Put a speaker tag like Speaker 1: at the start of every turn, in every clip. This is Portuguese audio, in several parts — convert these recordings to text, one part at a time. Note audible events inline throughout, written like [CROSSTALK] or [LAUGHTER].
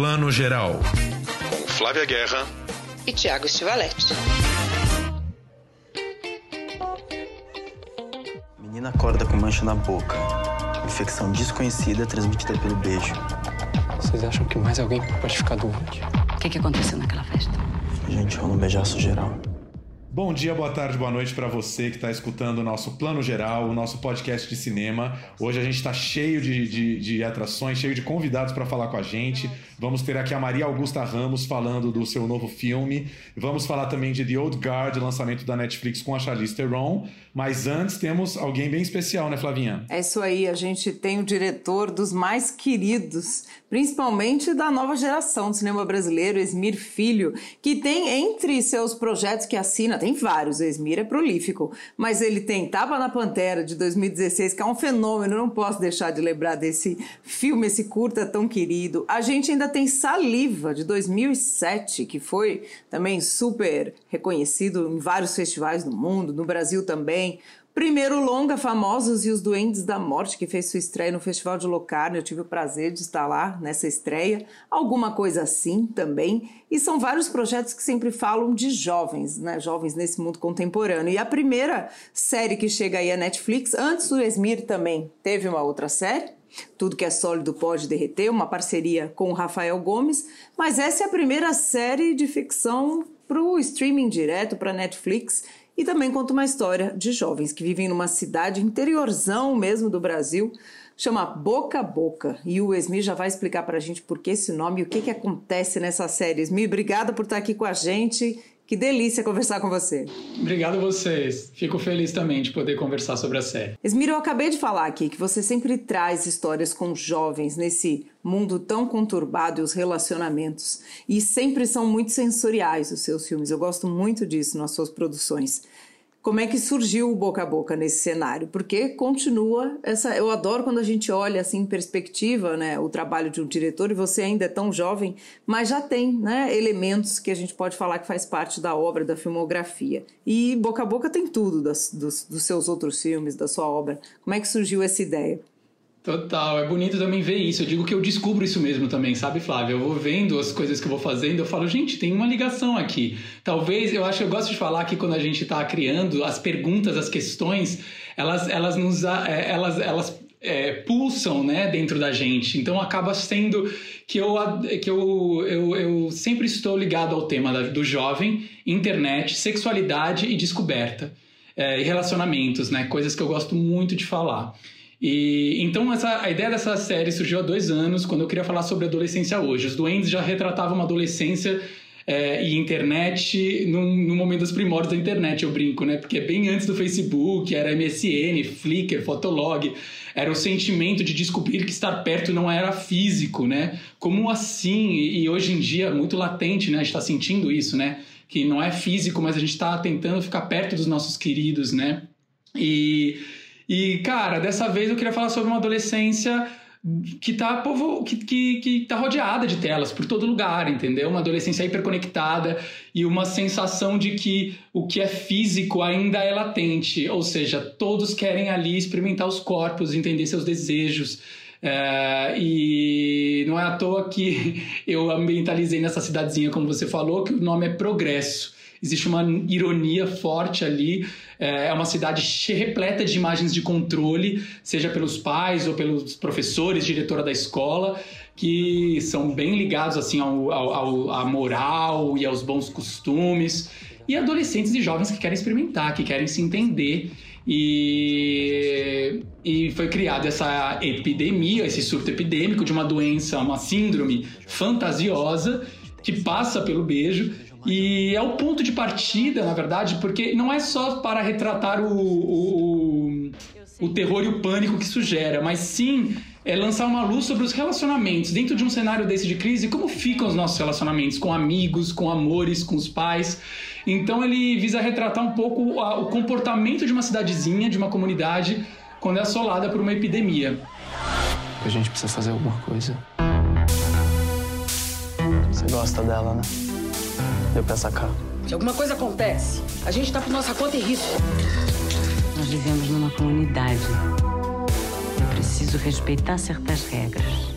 Speaker 1: Plano Geral.
Speaker 2: Com Flávia Guerra
Speaker 3: e Tiago Stivaletti.
Speaker 4: Menina acorda com mancha na boca. Infecção desconhecida transmitida pelo beijo.
Speaker 5: Vocês acham que mais alguém pode ficar doente?
Speaker 6: O que, que aconteceu naquela festa?
Speaker 4: A gente rolou um beijaço geral.
Speaker 1: Bom dia, boa tarde, boa noite para você que está escutando o nosso Plano Geral, o nosso podcast de cinema. Hoje a gente está cheio de, de, de, atrações, cheio de convidados para falar com a gente. Vamos ter aqui a Maria Augusta Ramos falando do seu novo filme. Vamos falar também de The Old Guard, lançamento da Netflix com a Charlize Theron. Mas antes temos alguém bem especial, né, Flavinha?
Speaker 7: É isso aí, a gente tem o diretor dos mais queridos, principalmente da nova geração do cinema brasileiro, Esmir Filho, que tem entre seus projetos que assina, tem vários, Esmir é prolífico, mas ele tem Tapa na Pantera de 2016, que é um fenômeno, não posso deixar de lembrar desse filme, esse curta tão querido. A gente ainda tem Saliva de 2007, que foi também super reconhecido em vários festivais do mundo, no Brasil também também. Primeiro longa, Famosos e os Duendes da Morte, que fez sua estreia no Festival de Locarno. Eu tive o prazer de estar lá nessa estreia. Alguma coisa assim também. E são vários projetos que sempre falam de jovens, né? Jovens nesse mundo contemporâneo. E a primeira série que chega aí é Netflix. Antes do Esmir também teve uma outra série, tudo que é sólido pode derreter, uma parceria com o Rafael Gomes, mas essa é a primeira série de ficção para o streaming direto, para Netflix, e também conta uma história de jovens que vivem numa cidade interiorzão mesmo do Brasil, chama Boca a Boca. E o Esmi já vai explicar para a gente por que esse nome e o que, que acontece nessa série. Esmi, obrigada por estar aqui com a gente que delícia conversar com você.
Speaker 8: Obrigado a vocês. Fico feliz também de poder conversar sobre a série.
Speaker 7: Esmiro, eu acabei de falar aqui que você sempre traz histórias com jovens nesse mundo tão conturbado e os relacionamentos. E sempre são muito sensoriais os seus filmes. Eu gosto muito disso nas suas produções. Como é que surgiu o boca a boca nesse cenário? Porque continua essa. Eu adoro quando a gente olha assim em perspectiva, né, o trabalho de um diretor e você ainda é tão jovem, mas já tem, né, elementos que a gente pode falar que faz parte da obra, da filmografia. E boca a boca tem tudo das, dos, dos seus outros filmes, da sua obra. Como é que surgiu essa ideia?
Speaker 8: Total, é bonito também ver isso. Eu digo que eu descubro isso mesmo também, sabe, Flávio? Eu vou vendo as coisas que eu vou fazendo, eu falo, gente, tem uma ligação aqui. Talvez, eu acho que eu gosto de falar que quando a gente está criando, as perguntas, as questões, elas, elas nos. É, elas, elas é, pulsam né, dentro da gente. Então acaba sendo que eu, que eu, eu, eu sempre estou ligado ao tema do jovem, internet, sexualidade e descoberta. É, e relacionamentos, né? Coisas que eu gosto muito de falar. E então essa, a ideia dessa série surgiu há dois anos, quando eu queria falar sobre adolescência hoje. Os Duendes já retratavam uma adolescência é, e internet no, no, momento dos primórdios da internet, eu brinco, né? Porque é bem antes do Facebook, era MSN, Flickr, Fotolog. Era o sentimento de descobrir que estar perto não era físico, né? Como assim? E, hoje em dia, muito latente, né? A gente está sentindo isso, né? Que não é físico, mas a gente está tentando ficar perto dos nossos queridos, né? E e, cara, dessa vez eu queria falar sobre uma adolescência que tá, povo, que, que, que tá rodeada de telas por todo lugar, entendeu? Uma adolescência hiperconectada e uma sensação de que o que é físico ainda é latente, ou seja, todos querem ali experimentar os corpos, entender seus desejos. É, e não é à toa que [LAUGHS] eu ambientalizei nessa cidadezinha, como você falou, que o nome é Progresso. Existe uma ironia forte ali é, é uma cidade repleta de imagens de controle, seja pelos pais ou pelos professores, diretora da escola, que são bem ligados assim ao, ao, à moral e aos bons costumes. E adolescentes e jovens que querem experimentar, que querem se entender. E, e foi criada essa epidemia, esse surto epidêmico de uma doença, uma síndrome fantasiosa que passa pelo beijo e é o ponto de partida, na verdade, porque não é só para retratar o, o, o terror e o pânico que isso gera, mas sim é lançar uma luz sobre os relacionamentos. Dentro de um cenário desse de crise, como ficam os nossos relacionamentos com amigos, com amores, com os pais. Então ele visa retratar um pouco o comportamento de uma cidadezinha, de uma comunidade, quando é assolada por uma epidemia.
Speaker 5: A gente precisa fazer alguma coisa.
Speaker 4: Você gosta dela, né? Deu pra sacar.
Speaker 3: Se alguma coisa acontece, a gente tá por nossa conta e risco.
Speaker 6: Nós vivemos numa comunidade. Eu preciso respeitar certas regras.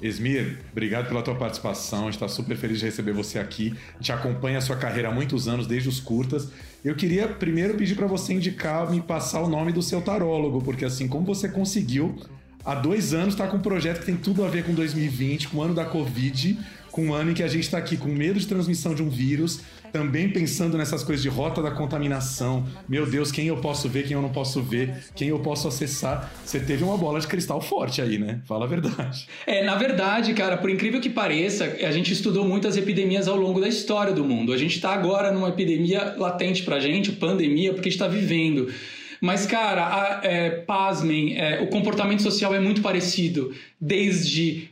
Speaker 1: Esmir, obrigado pela tua participação. A gente está super feliz de receber você aqui. A gente acompanha a sua carreira há muitos anos, desde os curtas. Eu queria primeiro pedir para você indicar, me passar o nome do seu tarólogo, porque assim, como você conseguiu, há dois anos está com um projeto que tem tudo a ver com 2020, com o ano da Covid, com um ano em que a gente está aqui com medo de transmissão de um vírus, também pensando nessas coisas de rota da contaminação. Meu Deus, quem eu posso ver, quem eu não posso ver, quem eu posso acessar. Você teve uma bola de cristal forte aí, né? Fala a verdade.
Speaker 8: É, na verdade, cara, por incrível que pareça, a gente estudou muitas epidemias ao longo da história do mundo. A gente está agora numa epidemia latente pra gente, pandemia, porque está vivendo. Mas, cara, a, é, pasmem, é, o comportamento social é muito parecido. Desde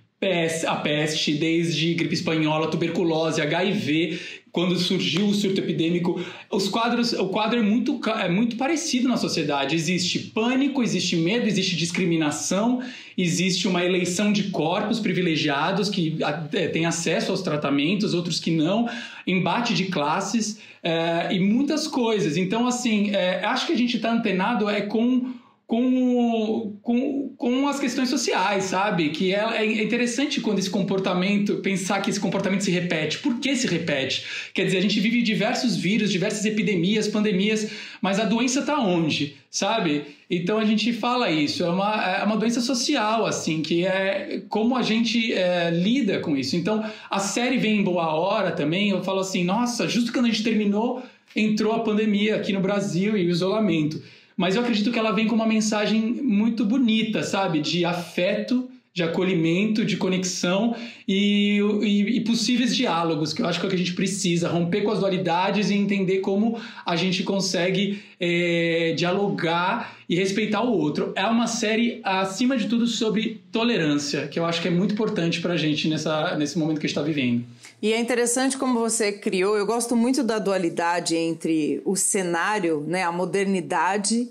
Speaker 8: a peste, desde gripe espanhola, tuberculose, HIV, quando surgiu o surto epidêmico, os quadros, o quadro é muito, é muito parecido na sociedade. Existe pânico, existe medo, existe discriminação, existe uma eleição de corpos privilegiados que é, têm acesso aos tratamentos, outros que não, embate de classes é, e muitas coisas. Então, assim, é, acho que a gente está antenado é com com, com, com as questões sociais, sabe? Que é, é interessante quando esse comportamento, pensar que esse comportamento se repete. Por que se repete? Quer dizer, a gente vive diversos vírus, diversas epidemias, pandemias, mas a doença está onde, sabe? Então a gente fala isso, é uma, é uma doença social, assim, que é como a gente é, lida com isso. Então a série vem em boa hora também, eu falo assim, nossa, justo quando a gente terminou, entrou a pandemia aqui no Brasil e o isolamento mas eu acredito que ela vem com uma mensagem muito bonita, sabe? De afeto, de acolhimento, de conexão e, e, e, possíveis diálogos, que eu acho que é o que a gente precisa, romper com as dualidades e entender como a gente consegue é, dialogar e respeitar o outro. É uma série, acima de tudo, sobre tolerância, que eu acho que é muito importante para a gente nessa, nesse momento que a gente está vivendo.
Speaker 7: E é interessante como você criou. Eu gosto muito da dualidade entre o cenário, né, a modernidade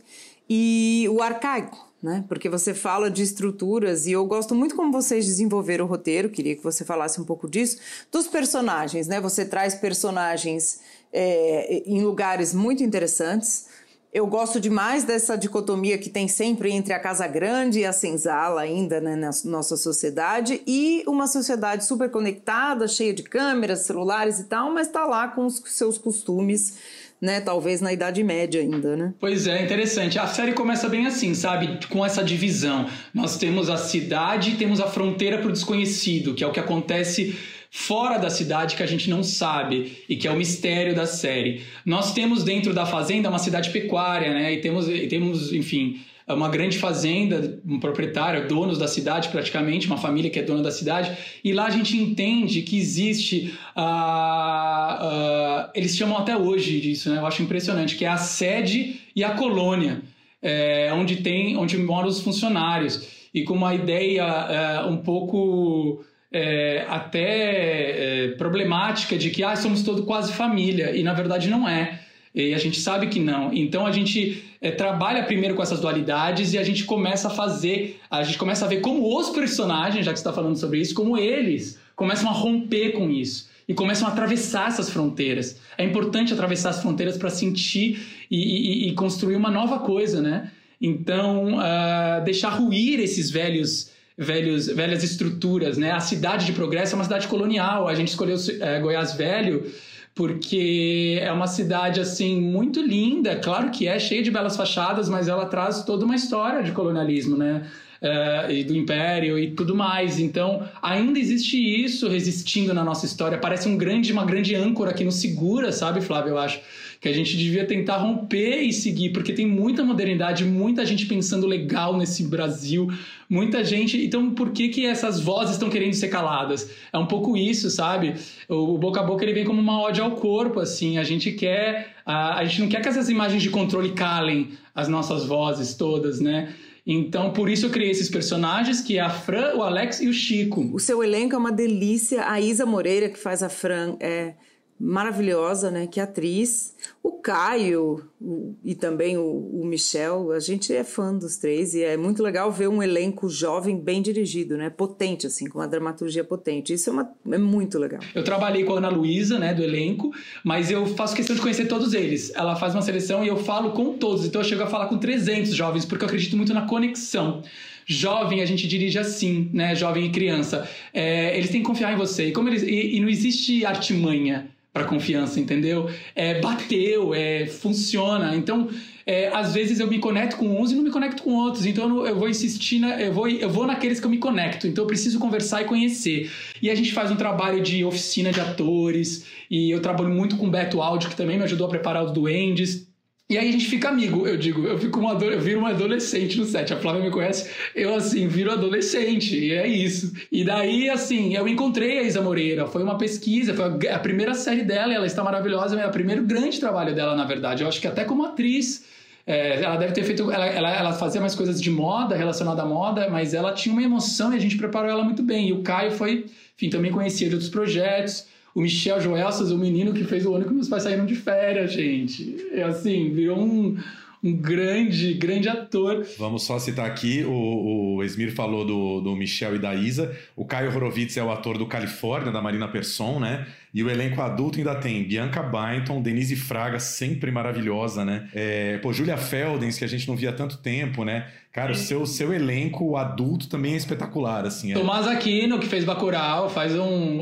Speaker 7: e o arcaico. Né? Porque você fala de estruturas e eu gosto muito como vocês desenvolveram o roteiro, queria que você falasse um pouco disso, dos personagens, né? Você traz personagens é, em lugares muito interessantes, eu gosto demais dessa dicotomia que tem sempre entre a casa grande e a senzala ainda né, na nossa sociedade e uma sociedade super conectada, cheia de câmeras, celulares e tal, mas está lá com os seus costumes, né? Talvez na Idade Média ainda, né?
Speaker 8: Pois é, interessante. A série começa bem assim, sabe? Com essa divisão. Nós temos a cidade e temos a fronteira para o desconhecido, que é o que acontece fora da cidade que a gente não sabe e que é o mistério da série. Nós temos dentro da fazenda uma cidade pecuária, né? E temos, e temos enfim, uma grande fazenda, um proprietário, donos da cidade praticamente, uma família que é dona da cidade, e lá a gente entende que existe, uh, uh, eles chamam até hoje disso, né? eu acho impressionante, que é a sede e a colônia, é, onde tem, onde moram os funcionários, e com uma ideia é, um pouco é, até é, problemática de que ah, somos todos quase família, e na verdade não é. E a gente sabe que não. Então a gente é, trabalha primeiro com essas dualidades e a gente começa a fazer, a gente começa a ver como os personagens, já que está falando sobre isso, como eles começam a romper com isso e começam a atravessar essas fronteiras. É importante atravessar as fronteiras para sentir e, e, e, construir uma nova coisa, né? Então, uh, deixar ruir esses velhos velhos, velhas estruturas, né? A cidade de Progresso é uma cidade colonial. A gente escolheu é, Goiás Velho porque é uma cidade assim muito linda, claro que é cheia de belas fachadas, mas ela traz toda uma história de colonialismo, né? Uh, e do império e tudo mais. Então, ainda existe isso resistindo na nossa história. Parece um grande, uma grande âncora que nos segura, sabe, Flávio? Eu acho que a gente devia tentar romper e seguir, porque tem muita modernidade, muita gente pensando legal nesse Brasil, muita gente. Então, por que que essas vozes estão querendo ser caladas? É um pouco isso, sabe? O, boca a boca ele vem como uma ode ao corpo, assim. A gente quer, a, a gente não quer que essas imagens de controle calem as nossas vozes todas, né? Então, por isso eu criei esses personagens, que é a Fran, o Alex e o Chico.
Speaker 7: O seu elenco é uma delícia. A Isa Moreira, que faz a Fran, é maravilhosa, né? Que atriz. O Caio o, e também o, o, Michel, a gente é fã dos três e é muito legal ver um elenco jovem bem dirigido, né? Potente, assim, com uma dramaturgia potente. Isso é, uma, é muito legal.
Speaker 8: Eu trabalhei com a Ana Luísa, né, do elenco, mas eu faço questão de conhecer todos eles. Ela faz uma seleção e eu falo com todos. Então eu chego a falar com 300 jovens, porque eu acredito muito na conexão jovem a gente dirige assim, né? Jovem e criança. É, eles têm que confiar em você. E, como eles, e, e não existe artimanha para confiança, entendeu? É, bateu, é, funciona. Então, é, às vezes eu me conecto com uns e não me conecto com outros. Então eu, vou insistir, na, eu, vou, eu vou naqueles que eu me conecto. Então eu preciso conversar e conhecer. E a gente faz um trabalho de oficina de atores. E eu trabalho muito com Beto Áudio, que também me ajudou a preparar os duendes. E aí a gente fica amigo, eu digo, eu fico um ado- eu viro um adolescente no set. A Flávia me conhece, eu assim, viro adolescente, e é isso. E daí, assim, eu encontrei a Isa Moreira, foi uma pesquisa, foi a primeira série dela, ela está maravilhosa, é o primeiro grande trabalho dela, na verdade. Eu acho que até como atriz. é, ela deve ter feito. Ela, ela, ela fazia mais coisas de moda, relacionada à moda, mas ela tinha uma emoção e a gente preparou ela muito bem. E o Caio foi, enfim, também conhecia de outros projetos. O Michel Joelsas, o menino que fez o ano que meus pais saíram de férias, gente. É assim, virou um, um grande, grande ator.
Speaker 1: Vamos só citar aqui, o, o Esmir falou do, do Michel e da Isa, o Caio Horowitz é o ator do Califórnia, da Marina Persson, né? E o elenco adulto ainda tem Bianca Byington, Denise Fraga, sempre maravilhosa, né? É, pô, Julia Feldens, que a gente não via há tanto tempo, né? Cara, o seu, seu elenco adulto também é espetacular, assim. É.
Speaker 8: Tomás Aquino, que fez Bacurau, faz um...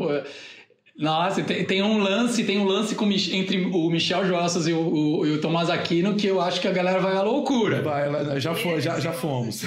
Speaker 8: Nossa, tem, tem um lance, tem um lance com, entre o Michel Joelsas e o, o, e o Tomás Aquino que eu acho que a galera vai à loucura.
Speaker 1: Vai, já, foi, já, já fomos.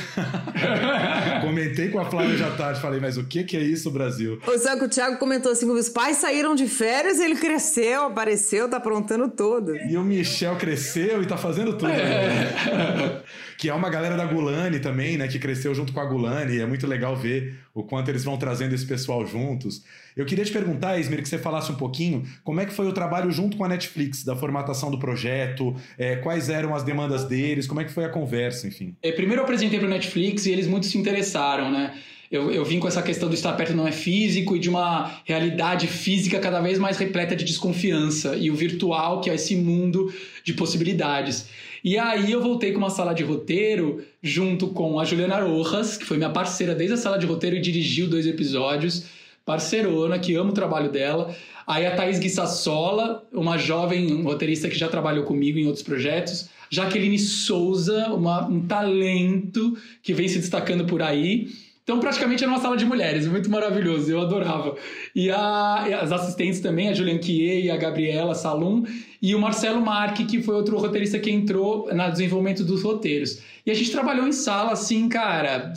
Speaker 1: [LAUGHS] Comentei com a Flávia já tarde, falei, mas o que, que é isso, Brasil?
Speaker 7: O Sabe que o Thiago comentou assim: os pais saíram de férias, ele cresceu, apareceu, tá aprontando tudo.
Speaker 1: E o Michel cresceu e tá fazendo tudo. né? [LAUGHS] que é uma galera da Gulani também, né? Que cresceu junto com a Gulani. É muito legal ver o quanto eles vão trazendo esse pessoal juntos. Eu queria te perguntar, Ismir, que você falasse um pouquinho como é que foi o trabalho junto com a Netflix, da formatação do projeto, é, quais eram as demandas deles, como é que foi a conversa, enfim.
Speaker 8: É, primeiro eu apresentei para o Netflix e eles muito se interessaram, né? Eu, eu vim com essa questão do estar perto não é físico e de uma realidade física cada vez mais repleta de desconfiança e o virtual, que é esse mundo de possibilidades. E aí eu voltei com uma sala de roteiro junto com a Juliana Rojas, que foi minha parceira desde a sala de roteiro e dirigiu dois episódios, parceirona, que amo o trabalho dela. Aí a Thaís Guissassola, uma jovem roteirista que já trabalhou comigo em outros projetos. Jaqueline Souza, uma- um talento que vem se destacando por aí. Então, praticamente era uma sala de mulheres, muito maravilhoso, eu adorava. E, a- as assistentes também, a Julian Quier e a Gabriela Salum, e o Marcelo Marque, que foi outro roteirista que entrou no desenvolvimento dos roteiros. E a gente trabalhou em sala, assim, cara,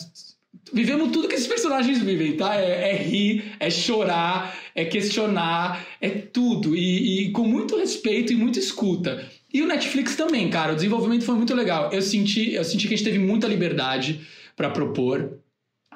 Speaker 8: vivemos tudo que esses personagens vivem, tá? É, é rir, é chorar, é questionar, é tudo. E, e com muito respeito e muita escuta. E o Netflix também, cara. O desenvolvimento foi muito legal. Eu senti, eu senti que a gente teve muita liberdade para propor.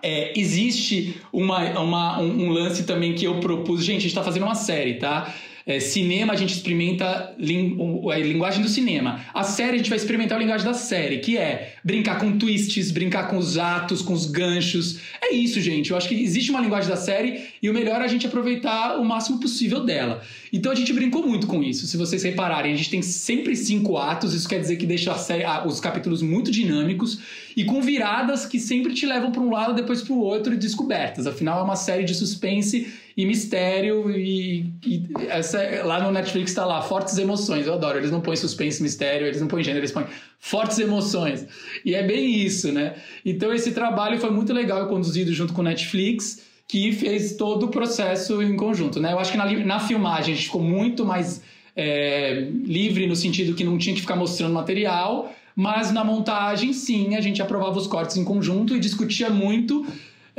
Speaker 8: É, existe uma, uma- um, um lance também que eu propus. Gente, a gente está fazendo uma série, tá? É, cinema, a gente experimenta a linguagem do cinema. A série, a gente vai experimentar a linguagem da série, que é brincar com twists, brincar com os atos, com os ganchos. É isso, gente. Eu acho que existe uma linguagem da série e o melhor é a gente aproveitar o máximo possível dela. Então a gente brincou muito com isso. Se vocês repararem, a gente tem sempre cinco atos, isso quer dizer que deixa série- os capítulos muito dinâmicos e com viradas que sempre te levam para um lado, depois para o outro e descobertas. Afinal, é uma série de suspense e mistério e, e essa, lá no Netflix está lá, fortes emoções. Eu adoro. Eles não põem suspense, mistério, eles não põem gênero, eles põem fortes emoções. E é bem isso, né? Então esse trabalho foi muito legal, conduzido junto com o Netflix que fez todo o processo em conjunto, né? Eu acho que na, na filmagem a gente ficou muito mais é, livre no sentido que não tinha que ficar mostrando material, mas na montagem, sim, a gente aprovava os cortes em conjunto e discutia muito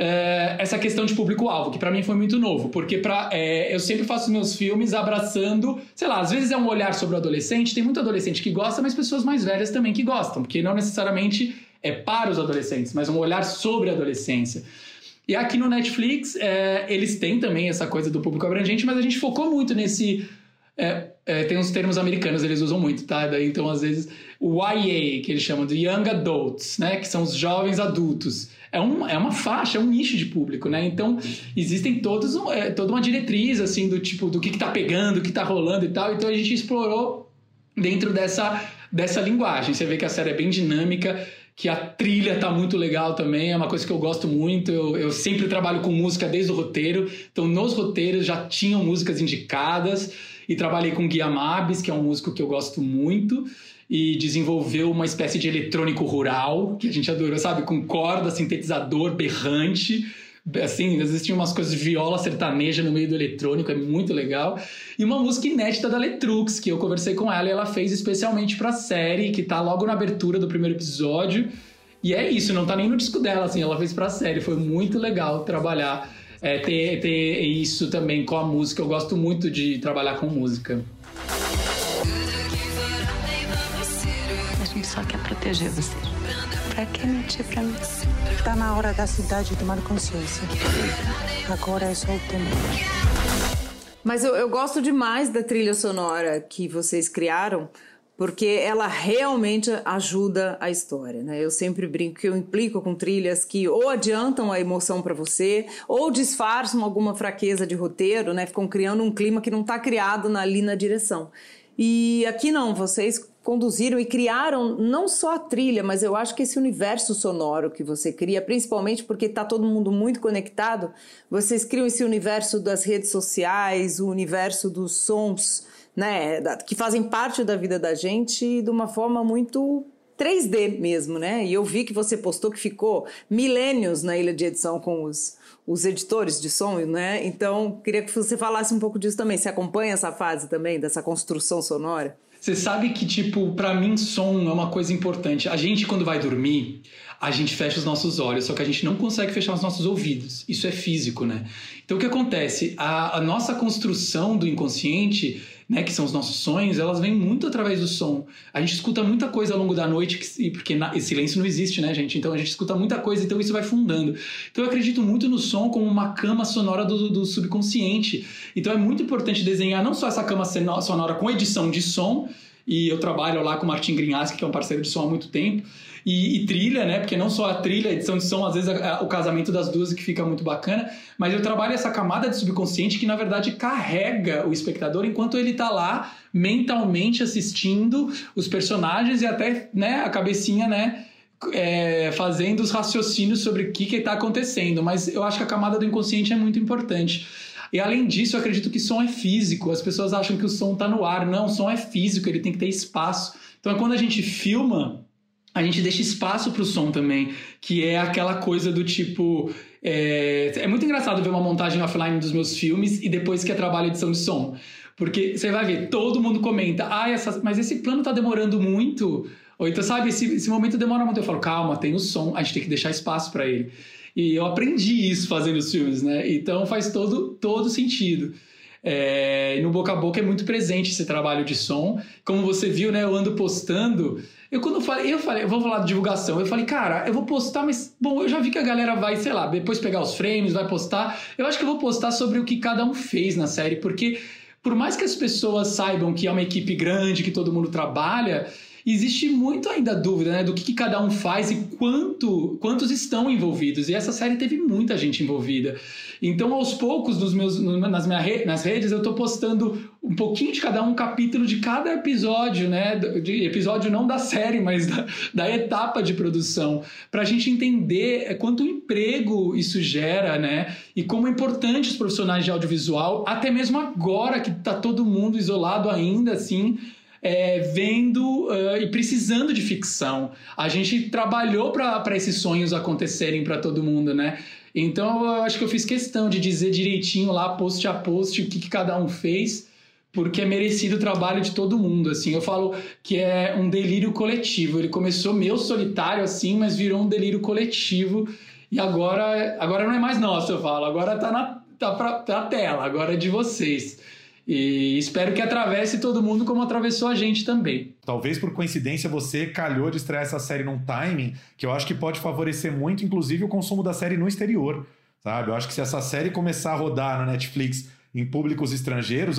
Speaker 8: é, essa questão de público-alvo, que pra mim foi muito novo, porque pra, é, eu sempre faço meus filmes abraçando, sei lá, às vezes é um olhar sobre o adolescente, tem muito adolescente que gosta, mas pessoas mais velhas também que gostam, porque não necessariamente é para os adolescentes, mas um olhar sobre a adolescência. E aqui no Netflix, é, eles têm também essa coisa do público abrangente, mas a gente focou muito nesse. é, é, tem uns termos americanos, eles usam muito, tá? Daí, então, às vezes, o YA, que eles chamam de Young Adults, né? Que são os jovens adultos. É, um, é uma faixa, é um nicho de público, né? Então, existem todos, é, toda uma diretriz, assim, do tipo, do que, que tá pegando, o que tá rolando e tal. Então, a gente explorou dentro dessa, dessa linguagem. Você vê que a série é bem dinâmica, que a trilha tá muito legal também, é uma coisa que eu gosto muito. Eu, eu sempre trabalho com música desde o roteiro, então nos roteiros já tinham músicas indicadas. E trabalhei com Guia Mabes, que é um músico que eu gosto muito e desenvolveu uma espécie de eletrônico rural, que a gente adorou, sabe? Com corda, sintetizador, berrante. Assim, existiam umas coisas de viola sertaneja no meio do eletrônico, é muito legal. E uma música inédita da Letrux, que eu conversei com ela e ela fez especialmente pra série, que tá logo na abertura do primeiro episódio. E é isso, não tá nem no disco dela, assim, ela fez pra série. Foi muito legal trabalhar, é, ter, ter isso também com a música. Eu gosto muito de trabalhar com música.
Speaker 6: só quer proteger você. Pra que mentir pra mim?
Speaker 9: Tá na hora da cidade tomar consciência. Agora é só o tempo.
Speaker 7: Mas eu, eu gosto demais da trilha sonora que vocês criaram, porque ela realmente ajuda a história, né? Eu sempre brinco que eu implico com trilhas que ou adiantam a emoção para você, ou disfarçam alguma fraqueza de roteiro, né? Ficam criando um clima que não está criado ali na direção. E aqui não, vocês conduziram e criaram não só a trilha, mas eu acho que esse universo sonoro que você cria, principalmente porque está todo mundo muito conectado, vocês criam esse universo das redes sociais, o universo dos sons, né, que fazem parte da vida da gente de uma forma muito 3D mesmo, né? E eu vi que você postou que ficou milênios na ilha de edição com os os editores de som, né? Então, queria que você falasse um pouco disso também. Você acompanha essa fase também, dessa construção sonora?
Speaker 8: Você sabe que, tipo, para mim, som é uma coisa importante. A gente, quando vai dormir, a gente fecha os nossos olhos, só que a gente não consegue fechar os nossos ouvidos. Isso é físico, né? Então, o que acontece? A, a nossa construção do inconsciente né, que são os nossos sonhos, elas vêm muito através do som. A gente escuta muita coisa ao longo da noite, que, porque na, silêncio não existe, né, gente? Então a gente escuta muita coisa, então isso vai fundando. Então eu acredito muito no som como uma cama sonora do, do subconsciente. Então é muito importante desenhar não só essa cama sonora com edição de som, e eu trabalho lá com o Martin Grinhaski, que é um parceiro de som há muito tempo, e, e, trilha, né? Porque não só a trilha, a edição de som, às vezes a, a, o casamento das duas que fica muito bacana, mas eu trabalho essa camada de subconsciente que na verdade carrega o espectador enquanto ele tá lá mentalmente assistindo os personagens e até né, a cabecinha, né? É, fazendo os raciocínios sobre o que está acontecendo, mas eu acho que a camada do inconsciente é muito importante. E além disso, eu acredito que som é físico. As pessoas acham que o som está no ar. Não, o som é físico, ele tem que ter espaço. Então, quando a gente filma, a gente deixa espaço para o som também, que é aquela coisa do tipo. É, é muito engraçado ver uma montagem offline dos meus filmes e depois que é trabalho edição de som. Porque você vai ver, todo mundo comenta, ah, essa, mas esse plano tá demorando muito. Ou então, sabe, esse, esse momento demora muito. Eu falo, calma, tem o som, a gente tem que deixar espaço para ele. E eu aprendi isso fazendo os filmes, né? Então faz todo, todo sentido. É, no boca a boca é muito presente esse trabalho de som. Como você viu, né? Eu ando postando. Eu quando falei, eu falei, vou falar de divulgação. Eu falei, cara, eu vou postar, mas bom, eu já vi que a galera vai, sei lá, depois pegar os frames, vai postar. Eu acho que eu vou postar sobre o que cada um fez na série, porque por mais que as pessoas saibam que é uma equipe grande, que todo mundo trabalha, existe muito ainda dúvida né, do que, que, cada um faz e quanto, quantos estão envolvidos. E essa série teve muita gente envolvida. Então, aos poucos, nos meus, nas, minhas re, nas redes, eu estou postando um pouquinho de cada um, um capítulo de cada episódio, né? De episódio não da série, mas da, da etapa de produção, para a gente entender é, quanto emprego isso gera, né? E como é importante os profissionais de audiovisual, até mesmo agora que está todo mundo isolado ainda, assim, é, vendo uh, e precisando de ficção. A gente trabalhou para esses sonhos acontecerem para todo mundo, né? Então eu acho que eu fiz questão de dizer direitinho lá, post a post, o que, que cada um fez, porque é merecido o trabalho de todo mundo. Assim, eu falo que é um delírio coletivo. Ele começou meu solitário assim, mas virou um delírio coletivo. E agora, agora não é mais nosso, eu falo. Agora tá na, tá pra, tá tela, agora é de vocês. E espero que atravesse todo mundo como atravessou a gente também.
Speaker 1: Talvez por coincidência você calhou de estrear essa série num timing que eu acho que pode favorecer muito, inclusive, o consumo da série no exterior. Sabe? Eu acho que se essa série começar a rodar na Netflix em públicos estrangeiros,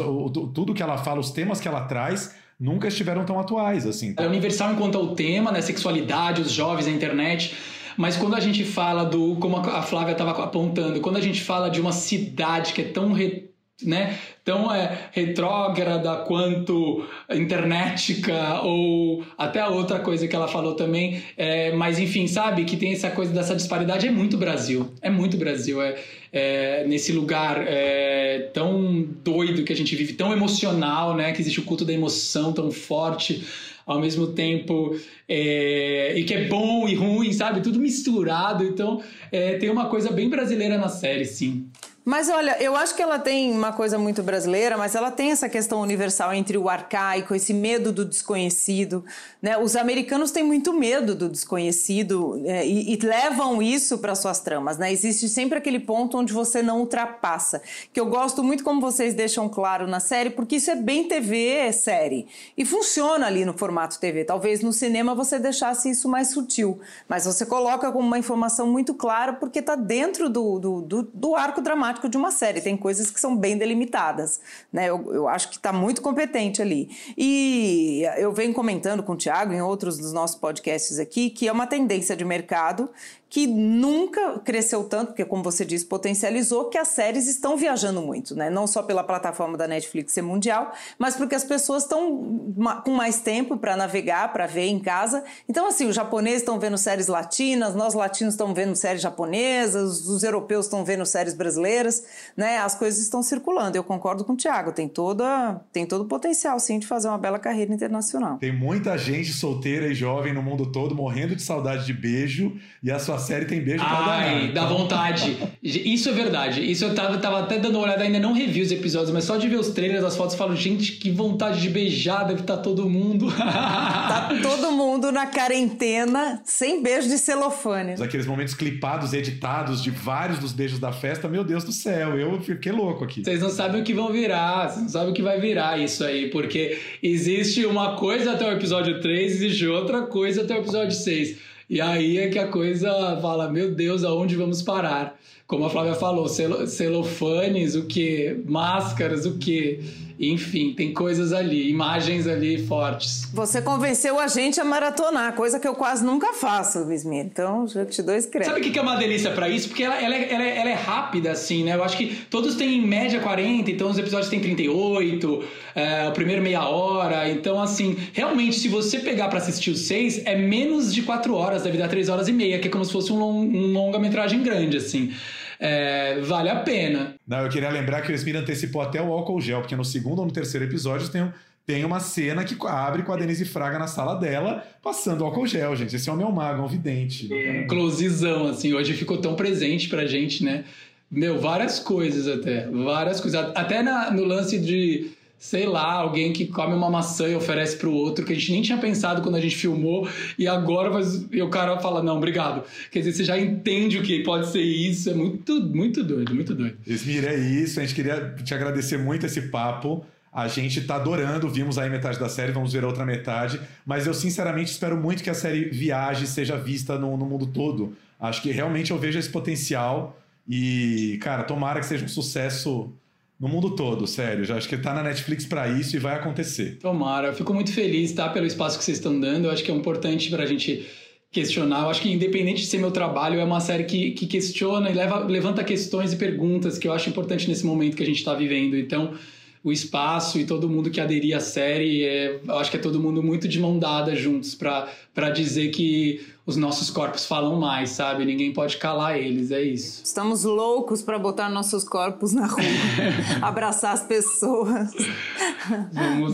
Speaker 1: tudo que ela fala, os temas que ela traz, nunca estiveram tão atuais assim.
Speaker 8: É universal enquanto ao tema, né? Sexualidade, os jovens, a internet. Mas quando a gente fala do, como a Flávia estava apontando, quando a gente fala de uma cidade que é tão re né, tão é, retrógrada quanto internetica ou até a outra coisa que ela falou também. É, mas enfim, sabe que tem essa coisa dessa disparidade é muito Brasil, é muito Brasil, é, é nesse lugar é, tão doido que a gente vive, tão emocional, né, que existe o culto da emoção tão forte ao mesmo tempo é, e que é bom e ruim, sabe? Tudo misturado. Então é, tem uma coisa bem brasileira na série, sim.
Speaker 7: Mas olha, eu acho que ela tem uma coisa muito brasileira, mas ela tem essa questão universal entre o arcaico, esse medo do desconhecido. Né? Os americanos têm muito medo do desconhecido é, e, e, levam isso para suas tramas. Né? Existe sempre aquele ponto onde você não ultrapassa. Que eu gosto muito como vocês deixam claro na série, porque isso é bem TV, é série. E funciona ali no formato TV. Talvez no cinema você deixasse isso mais sutil, mas você coloca como uma informação muito clara porque está dentro do, do, do, do arco dramático de uma série. Tem coisas que são bem delimitadas. Né? Eu, eu acho que está muito competente ali. E eu venho comentando com o Tiago em outros dos nossos podcasts aqui que é uma tendência de mercado que nunca cresceu tanto, porque, como você disse, potencializou que as séries estão viajando muito, né? Não só pela plataforma da Netflix ser mundial, mas porque as pessoas estão com mais tempo para navegar, para ver em casa. Então, assim, os japoneses estão vendo séries latinas, nós latinos estamos vendo séries japonesas, os europeus estão vendo séries brasileiras, né? As coisas estão circulando. Eu concordo com o Thiago, tem toda, tem todo o potencial, sim, de fazer uma bela carreira internacional.
Speaker 1: Tem muita gente solteira e jovem no mundo todo morrendo de saudade de beijo e a sua série tem beijo pra
Speaker 8: Ai, dá vontade. Isso é verdade. Isso eu tava, tava até dando uma olhada, ainda não revi os episódios, mas só de ver os trailers, as fotos, eu falo, gente, que vontade de beijar, deve estar tá todo mundo. [LAUGHS]
Speaker 7: tá todo mundo na quarentena, sem beijo de celofane.
Speaker 1: Aqueles momentos clipados, editados de vários dos beijos da festa, meu Deus do céu, eu fiquei louco aqui.
Speaker 8: Vocês não sabem o que vão virar, vocês não sabem o que vai virar isso aí, porque existe uma coisa até o episódio 3, existe outra coisa até o episódio 6. E aí é que a coisa fala, meu Deus, aonde vamos parar? Como a Flávia falou, celofanes, o que? Máscaras, o que? Enfim, tem coisas ali, imagens ali fortes.
Speaker 7: Você convenceu a gente a maratonar, coisa que eu quase nunca faço, Vismir. Então, já te dou
Speaker 8: Sabe o que é uma delícia para isso? Porque ela, ela, é, ela, é, ela, é rápida, assim, né? Eu acho que todos têm em média 40, então os episódios têm 38, é, o primeiro meia hora. Então, assim, realmente, se você pegar para assistir os seis, é menos de 4 horas, deve dar 3 horas e meia, que é como se fosse um, long, um longa-metragem grande, assim é, vale a pena.
Speaker 1: Não, eu queria lembrar que o Esmir antecipou até o álcool gel, porque no segundo ou no terceiro episódio tem um, tem uma cena que abre com a Denise Fraga na sala dela, passando álcool gel, gente. Esse homem é um mago, é um vidente.
Speaker 8: Closezão, assim, hoje ficou tão presente pra gente, né? Meu, várias coisas até. Várias coisas. Até na, no lance de sei lá, alguém que come uma maçã e oferece para o outro, que a gente nem tinha pensado quando a gente filmou, e agora e o cara fala, não, obrigado. Quer dizer, você já entende o que pode ser isso, é muito, muito doido, muito doido.
Speaker 1: Esmir, é isso, a gente queria te agradecer muito esse papo. A gente tá adorando, vimos aí metade da série, vamos ver a outra metade, mas eu sinceramente espero muito que a série viaje, seja vista no, no mundo todo. Acho que realmente eu vejo esse potencial e, cara, tomara que seja um sucesso no mundo todo, sério. Já acho que tá na Netflix para isso e vai acontecer.
Speaker 8: Tomara, eu fico muito feliz, tá, pelo espaço que vocês estão dando. Eu acho que é importante pra gente questionar. Eu acho que independente de ser meu trabalho, é uma série que, que questiona e leva, levanta questões e perguntas que eu acho importante nesse momento que a gente está vivendo. Então, o espaço e todo mundo que aderir à série, é, eu acho que é todo mundo muito de mão dada juntos para dizer que os nossos corpos falam mais, sabe? Ninguém pode calar eles, é isso.
Speaker 7: Estamos loucos para botar nossos corpos na rua, [LAUGHS] abraçar as pessoas,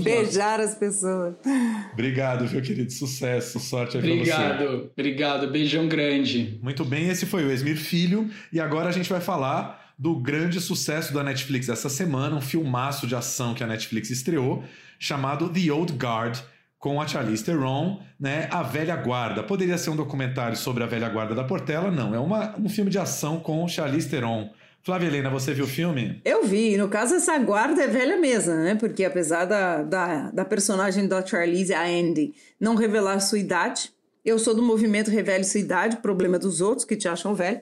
Speaker 7: beijar as pessoas.
Speaker 1: Obrigado, meu querido. Sucesso, sorte aí
Speaker 8: obrigado,
Speaker 1: pra você.
Speaker 8: Obrigado, beijão grande.
Speaker 1: Muito bem, esse foi o Esmir Filho e agora a gente vai falar do grande sucesso da Netflix essa semana, um filmaço de ação que a Netflix estreou, chamado The Old Guard, com a Charlize Theron, né, A Velha Guarda. Poderia ser um documentário sobre a Velha Guarda da Portela? Não, é uma, um filme de ação com Charlize Theron. Flávia Helena, você viu o filme?
Speaker 7: Eu vi. No caso, essa guarda é velha mesmo, né? Porque apesar da, da, da personagem da Charlize, a Andy, não revelar sua idade, eu sou do movimento Revele Sua Idade, problema dos outros que te acham velho.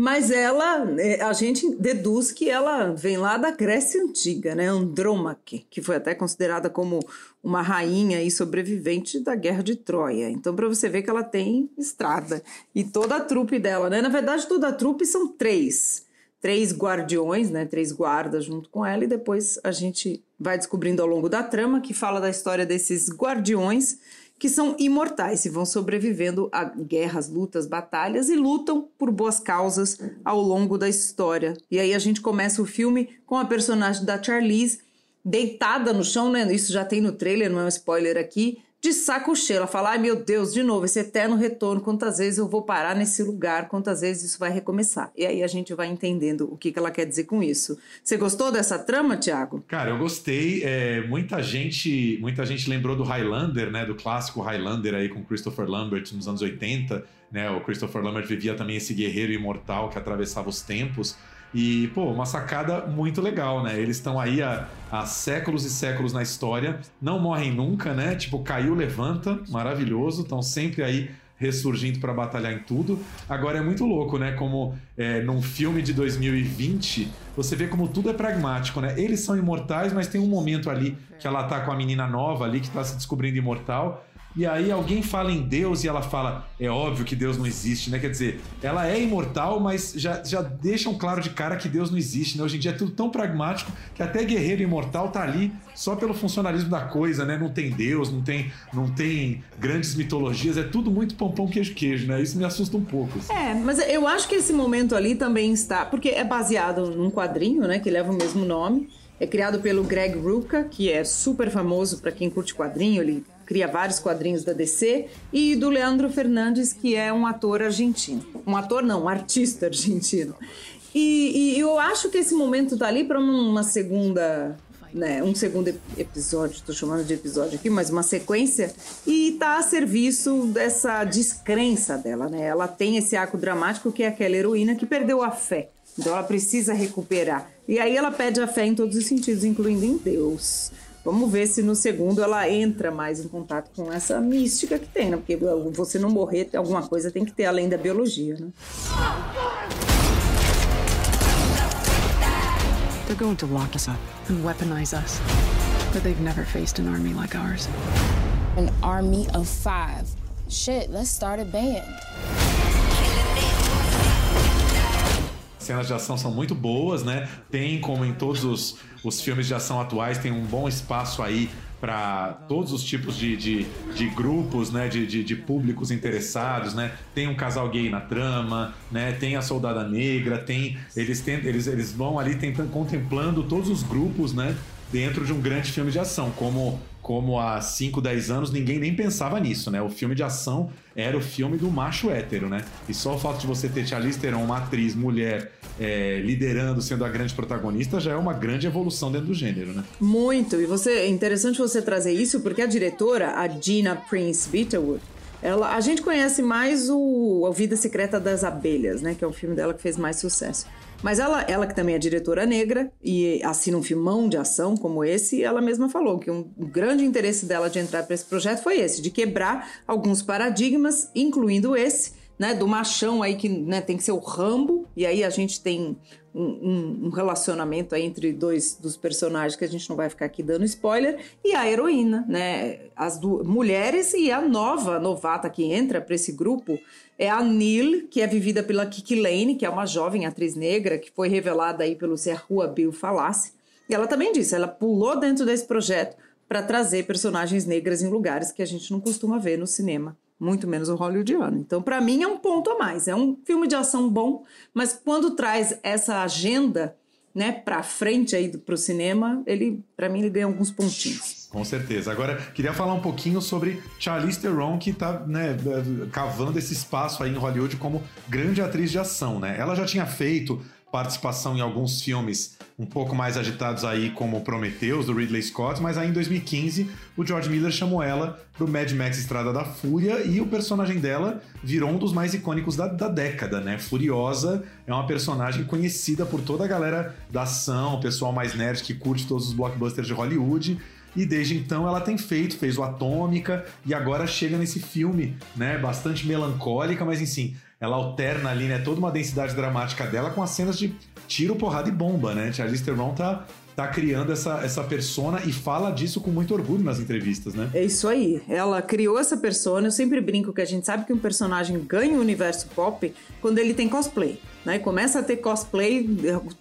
Speaker 7: Mas ela, é, a gente deduz que ela vem lá da Grécia Antiga, né? Andrômaque, que foi até considerada como uma rainha e sobrevivente da Guerra de Troia. Então, para você ver que ela tem estrada. E toda a trupe dela, né? Na verdade, toda a trupe são três. três guardiões, né, três guardas junto com ela, e depois a gente vai descobrindo ao longo da trama que fala da história desses guardiões que são imortais e vão sobrevivendo a guerras, lutas, batalhas e lutam por boas causas ao longo da história. E aí a gente começa o filme com a personagem da Charlize deitada no chão, né? Isso já tem no trailer, não é um spoiler aqui, de saco cheio. Ela fala: ai meu Deus, de novo, esse eterno retorno, quantas vezes eu vou parar nesse lugar, quantas vezes isso vai recomeçar. E aí a gente vai entendendo o que, que ela quer dizer com isso. Você gostou dessa trama, Tiago?
Speaker 1: Cara, eu gostei. É, muita gente muita gente lembrou do Highlander, né? Do clássico Highlander aí com Christopher Lambert nos anos 80. Né? O Christopher Lambert vivia também esse guerreiro imortal que atravessava os tempos. E, pô, uma sacada muito legal, né? Eles estão aí há, há, séculos e séculos na história, não morrem nunca, né? Tipo, caiu, levanta, maravilhoso, estão sempre aí ressurgindo para batalhar em tudo. Agora é muito louco, né? Como é, num filme de 2020, você vê como tudo é pragmático, né? Eles são imortais, mas tem um momento ali que ela tá com a menina nova ali que tá se descobrindo imortal e aí alguém fala em Deus e ela fala, é óbvio que Deus não existe, né? Quer dizer, ela é imortal, mas já, já deixam claro de cara que Deus não existe, né? Hoje em dia é tudo tão pragmático que até guerreiro imortal tá ali só pelo funcionalismo da coisa, né? Não tem Deus, não tem, não tem grandes mitologias, é tudo muito pão, queijo, queijo, né? Isso me assusta um pouco.
Speaker 7: Assim. É, mas eu acho que esse momento ali também está, porque é baseado num quadrinho, né? Que leva o mesmo nome. É criado pelo Greg Rucka, que é super famoso para quem curte quadrinho, ele cria vários quadrinhos da DC, e do Leandro Fernandes, que é um ator argentino. Um ator não, um artista argentino. E, e eu acho que esse momento tá ali para uma segunda né, um segundo episódio, estou chamando de episódio aqui, mas uma sequência, e está a serviço dessa descrença dela, né? Ela tem esse arco dramático que é aquela heroína que perdeu a fé. Então ela precisa recuperar. E aí ela pede a fé em todos os sentidos, incluindo em Deus. Vamos ver se no segundo ela entra mais em contato com essa mística que tem, né? Porque você não morrer, alguma coisa tem que ter além da biologia, né?
Speaker 10: They're going to lock us up and weaponize us. But they've never faced an army like ours.
Speaker 11: An army of five. Shit, let's start a band.
Speaker 1: Cenas de ação são muito boas, né? Tem, como em todos os, os filmes de ação atuais, tem um bom espaço aí para todos os tipos de, de, de grupos, né, de, de, de, públicos interessados, né? Tem um casal gay na trama, né? Tem a soldada negra, tem eles tem, eles, eles vão ali tentando contemplando todos os grupos, né? Dentro de um grande filme de ação, como como há 5, 10 anos ninguém nem pensava nisso, né? O filme de ação era o filme do macho hétero, né? E só o fato de você ter Charlize Theron, uma atriz mulher, é, liderando, sendo a grande protagonista, já é uma grande evolução dentro do gênero, né?
Speaker 7: Muito. E você, é interessante você trazer isso, porque a diretora, a Gina Prince Bitterwood, ela, a gente conhece mais o A Vida Secreta das Abelhas, né? Que é o filme dela que fez mais sucesso. Mas ela, ela que também é diretora negra e assina um filmão de ação como esse, ela mesma falou que um grande interesse dela de entrar para esse projeto foi esse, de quebrar alguns paradigmas, incluindo esse, né, do machão aí que né, tem que ser o Rambo, e aí a gente tem um, um, relacionamento entre dois dos personagens que a gente não vai ficar aqui dando spoiler, e a heroína, né? As duas mulheres e a nova novata que entra para esse grupo é a Neil, que é vivida pela Kiki Lane, que é uma jovem atriz negra que foi revelada aí pelo Serrua Bill Falassi. E ela também disse, ela pulou dentro desse projeto para trazer personagens negras em lugares que a gente não costuma ver no cinema muito menos o hollywoodiano. Então, para mim, é um ponto a mais. É um filme de ação bom, mas quando traz essa agenda né, para frente aí para o cinema, ele, para mim, ele ganha alguns pontinhos.
Speaker 1: Com certeza. Agora, queria falar um pouquinho sobre Charlize Theron, que está né, cavando esse espaço aí em Hollywood como grande atriz de ação, né? Ela já tinha feito participação em alguns filmes um pouco mais agitados aí, como Prometheus, do Ridley Scott, mas aí em 2015 o George Miller chamou ela pro Mad Max Estrada da Fúria e o personagem dela virou um dos mais icônicos da, da década, né? Furiosa é uma personagem conhecida por toda a galera da ação, o pessoal mais nerd que curte todos os blockbusters de Hollywood. E desde então ela tem feito, fez o Atômica e agora chega nesse filme, né? Bastante melancólica, mas enfim, ela alterna ali, né? Toda uma densidade dramática dela com as cenas de tiro, porrada e bomba, né? Charlize Theron tá tá criando essa, essa persona e fala disso com muito orgulho nas entrevistas, né?
Speaker 7: É isso aí. Ela criou essa persona. Eu sempre brinco que a gente sabe que um personagem ganha o universo pop quando ele tem cosplay. Né? Começa a ter cosplay,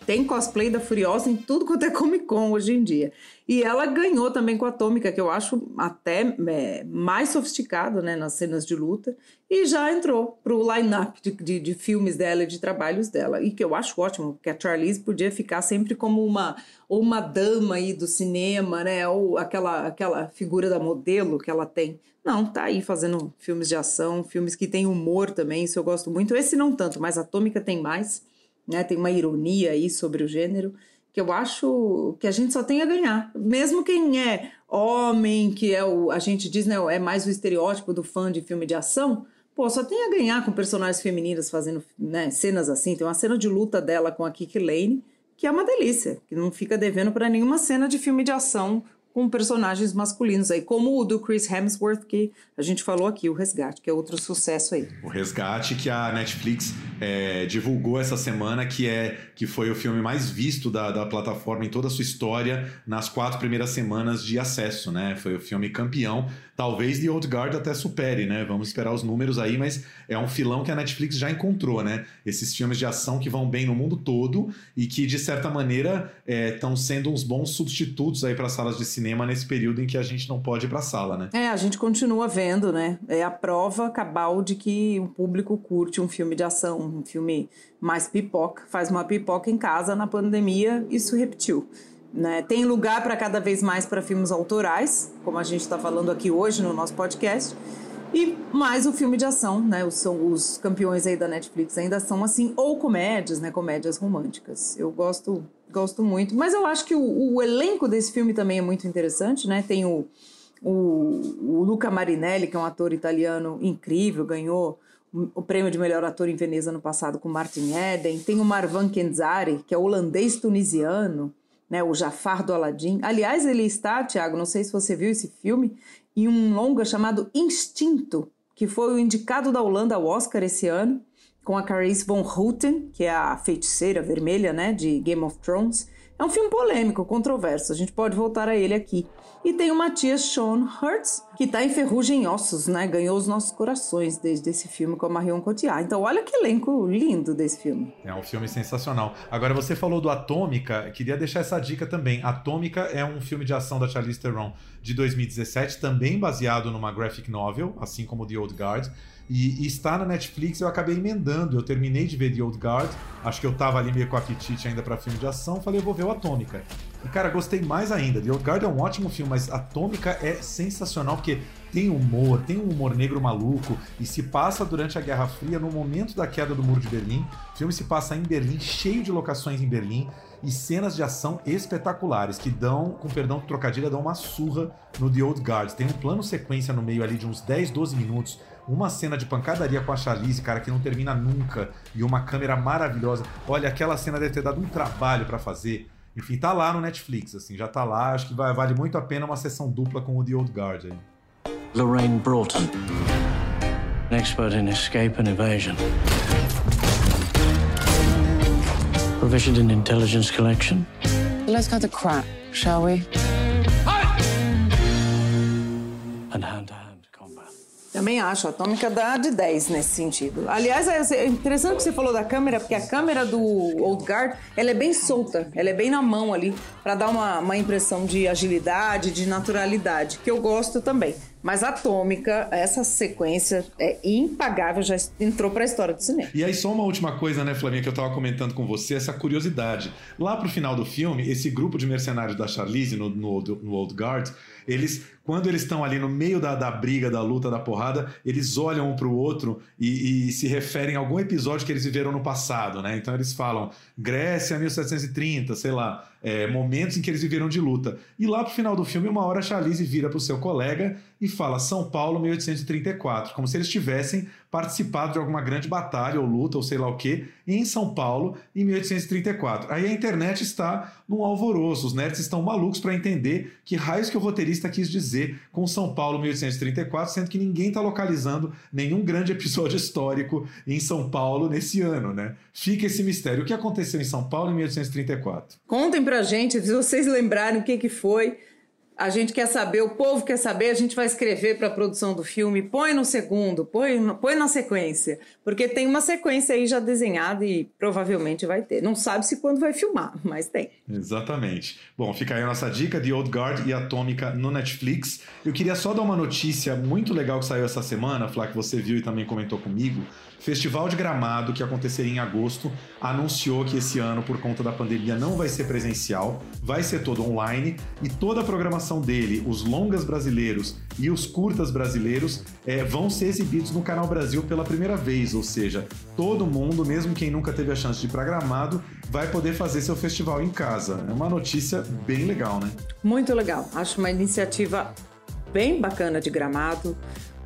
Speaker 7: tem cosplay da Furiosa em tudo quanto é Comic Con hoje em dia. E ela ganhou também com a Atômica, que eu acho até é, mais sofisticado né, nas cenas de luta, e já entrou pro line-up de, de, de, filmes dela e de trabalhos dela. E que eu acho ótimo, porque a Charlize podia ficar sempre como uma, uma dama aí do cinema, né? Ou aquela, aquela figura da modelo que ela tem. Não, tá aí fazendo filmes de ação, filmes que tem humor também, isso eu gosto muito. Esse não tanto, mas Atômica tem mais, né? Tem uma ironia aí sobre o gênero que eu acho que a gente só tem a ganhar. Mesmo quem é homem, que é o, a gente diz, né, é mais o estereótipo do fã de filme de ação, pô, só tem a ganhar com personagens femininas fazendo né, cenas assim. Tem uma cena de luta dela com a Kiki Lane, que é uma delícia, que não fica devendo para nenhuma cena de filme de ação com personagens masculinos aí, como o do Chris Hemsworth, que a gente falou aqui, o Resgate, que é outro sucesso aí.
Speaker 1: O Resgate que a Netflix é, divulgou essa semana, que é que foi o filme mais visto da, da plataforma em toda a sua história nas quatro primeiras semanas de acesso, né? Foi o filme campeão Talvez The Old Guard até supere, né? Vamos esperar os números aí, mas é um filão que a Netflix já encontrou, né? Esses filmes de ação que vão bem no mundo todo e que, de certa maneira, estão é, sendo uns bons substitutos aí para salas de cinema nesse período em que a gente não pode ir para a sala, né?
Speaker 7: É, a gente continua vendo, né? É a prova cabal de que o público curte um filme de ação, um filme mais pipoca, faz uma pipoca em casa na pandemia, isso repetiu. Né? Tem lugar para cada vez mais para filmes autorais, como a gente está falando aqui hoje no nosso podcast. E mais o filme de ação, né? Os, os campeões aí da Netflix ainda são assim, ou comédias, né? Comédias românticas. Eu gosto, gosto muito. Mas eu acho que o, o elenco desse filme também é muito interessante, né? Tem o, o, o Luca Marinelli, que é um ator italiano incrível, ganhou o prêmio de melhor ator em Veneza no passado com Martin Eden. Tem o Marwan Kenzari, que é holandês-tunisiano né, o Jafar do Aladim. Aliás, ele está, Tiago, não sei se você viu esse filme, em um longa chamado Instinto, que foi o indicado da Holanda ao Oscar esse ano, com a Carice Von Houten, que é a feiticeira vermelha, né, de Game of Thrones. É um filme polêmico, controverso, a gente pode voltar a ele aqui. E tem o Matias Sean Hertz, que está em Ferrugem em Ossos, né? Ganhou os nossos corações desde esse filme com a Marion Cotillard. Então olha que elenco lindo desse filme.
Speaker 1: É um filme sensacional. Agora você falou do Atômica, queria deixar essa dica também. Atômica é um filme de ação da Charlize Theron de 2017, também baseado numa graphic novel, assim como The Old Guard. E, e, está na Netflix, eu acabei emendando. Eu terminei de ver The Old Guard, acho que eu tava ali meio com apetite ainda para filme de ação, falei, eu vou ver o Atômica. E cara, gostei mais ainda. The Old Guard é um ótimo filme, mas Atômica é sensacional porque tem humor, tem um humor negro maluco e se passa durante a Guerra Fria, no momento da queda do Muro de Berlim. O filme se passa em Berlim, cheio de locações em Berlim e cenas de ação espetaculares que dão, com perdão do trocadilho, dão uma surra no The Old Guard. Tem um plano sequência no meio ali de uns 10, 12 minutos uma cena de pancadaria com a Charlize, cara, que não termina nunca, e uma câmera maravilhosa. Olha, aquela cena deve ter dado um trabalho para fazer. Enfim, tá lá no Netflix, assim, já tá lá. Acho que vai, vale muito a pena uma sessão dupla com o The Old Guard aí.
Speaker 12: Lorraine Broughton, an expert in escape and evasion. Proficient in intelligence collection.
Speaker 6: Let's cut the crap, shall we?
Speaker 12: And hand hand.
Speaker 7: Também acho, a Atômica dá de 10 nesse sentido. Aliás, é interessante que você falou da câmera, porque a câmera do Old Guard, ela é bem solta, ela é bem na mão ali, para dar uma, uma impressão de agilidade, de naturalidade, que eu gosto também. Mas Atômica, essa sequência é impagável, já entrou para a história do cinema.
Speaker 1: E aí, só uma última coisa, né, Flavinha, que eu tava comentando com você, essa curiosidade. Lá pro final do filme, esse grupo de mercenários da Charlize no, no, no Old Guard, eles, quando eles estão ali no meio da, da briga, da luta, da porrada, eles olham um pro outro e, e, se referem a algum episódio que eles viveram no passado, né? Então eles falam Grécia 1730, sei lá, é, momentos em que eles viveram de luta. E lá pro final do filme, uma hora a Charlize vira pro seu colega e fala São Paulo 1834, como se eles tivessem participado de alguma grande batalha ou luta ou sei lá o que em São Paulo em 1834. Aí a internet está num alvoroço, os nerds estão malucos para entender que raios que o roteirista quis dizer com São Paulo 1834, sendo que ninguém está localizando nenhum grande episódio histórico em São Paulo nesse ano, né? Fica esse mistério. O que aconteceu em São Paulo em 1834?
Speaker 7: Contem pra gente, se vocês lembrarem o que, que foi. A gente quer saber, o povo quer saber, a gente vai escrever para a produção do filme, põe no segundo, põe, põe na sequência, porque tem uma sequência aí já desenhada e provavelmente vai ter. Não sabe se quando vai filmar, [LAUGHS] mas tem.
Speaker 1: Exatamente. Bom, fica aí a nossa dica de Old Guard e Atômica no Netflix. Eu queria só dar uma notícia muito legal que saiu essa semana, Flá, que você viu e também comentou comigo. Festival de Gramado, que aconteceria em agosto, anunciou que esse ano, por conta da pandemia, não vai ser presencial, vai ser todo online e toda a programação dele, os longas brasileiros e os curtas brasileiros, é, vão ser exibidos no Canal Brasil pela primeira vez, ou seja, todo mundo, mesmo quem nunca teve a chance de ir para Gramado, vai poder fazer seu festival em casa. É uma notícia bem legal, né?
Speaker 7: Muito legal. Acho uma iniciativa bem bacana de Gramado.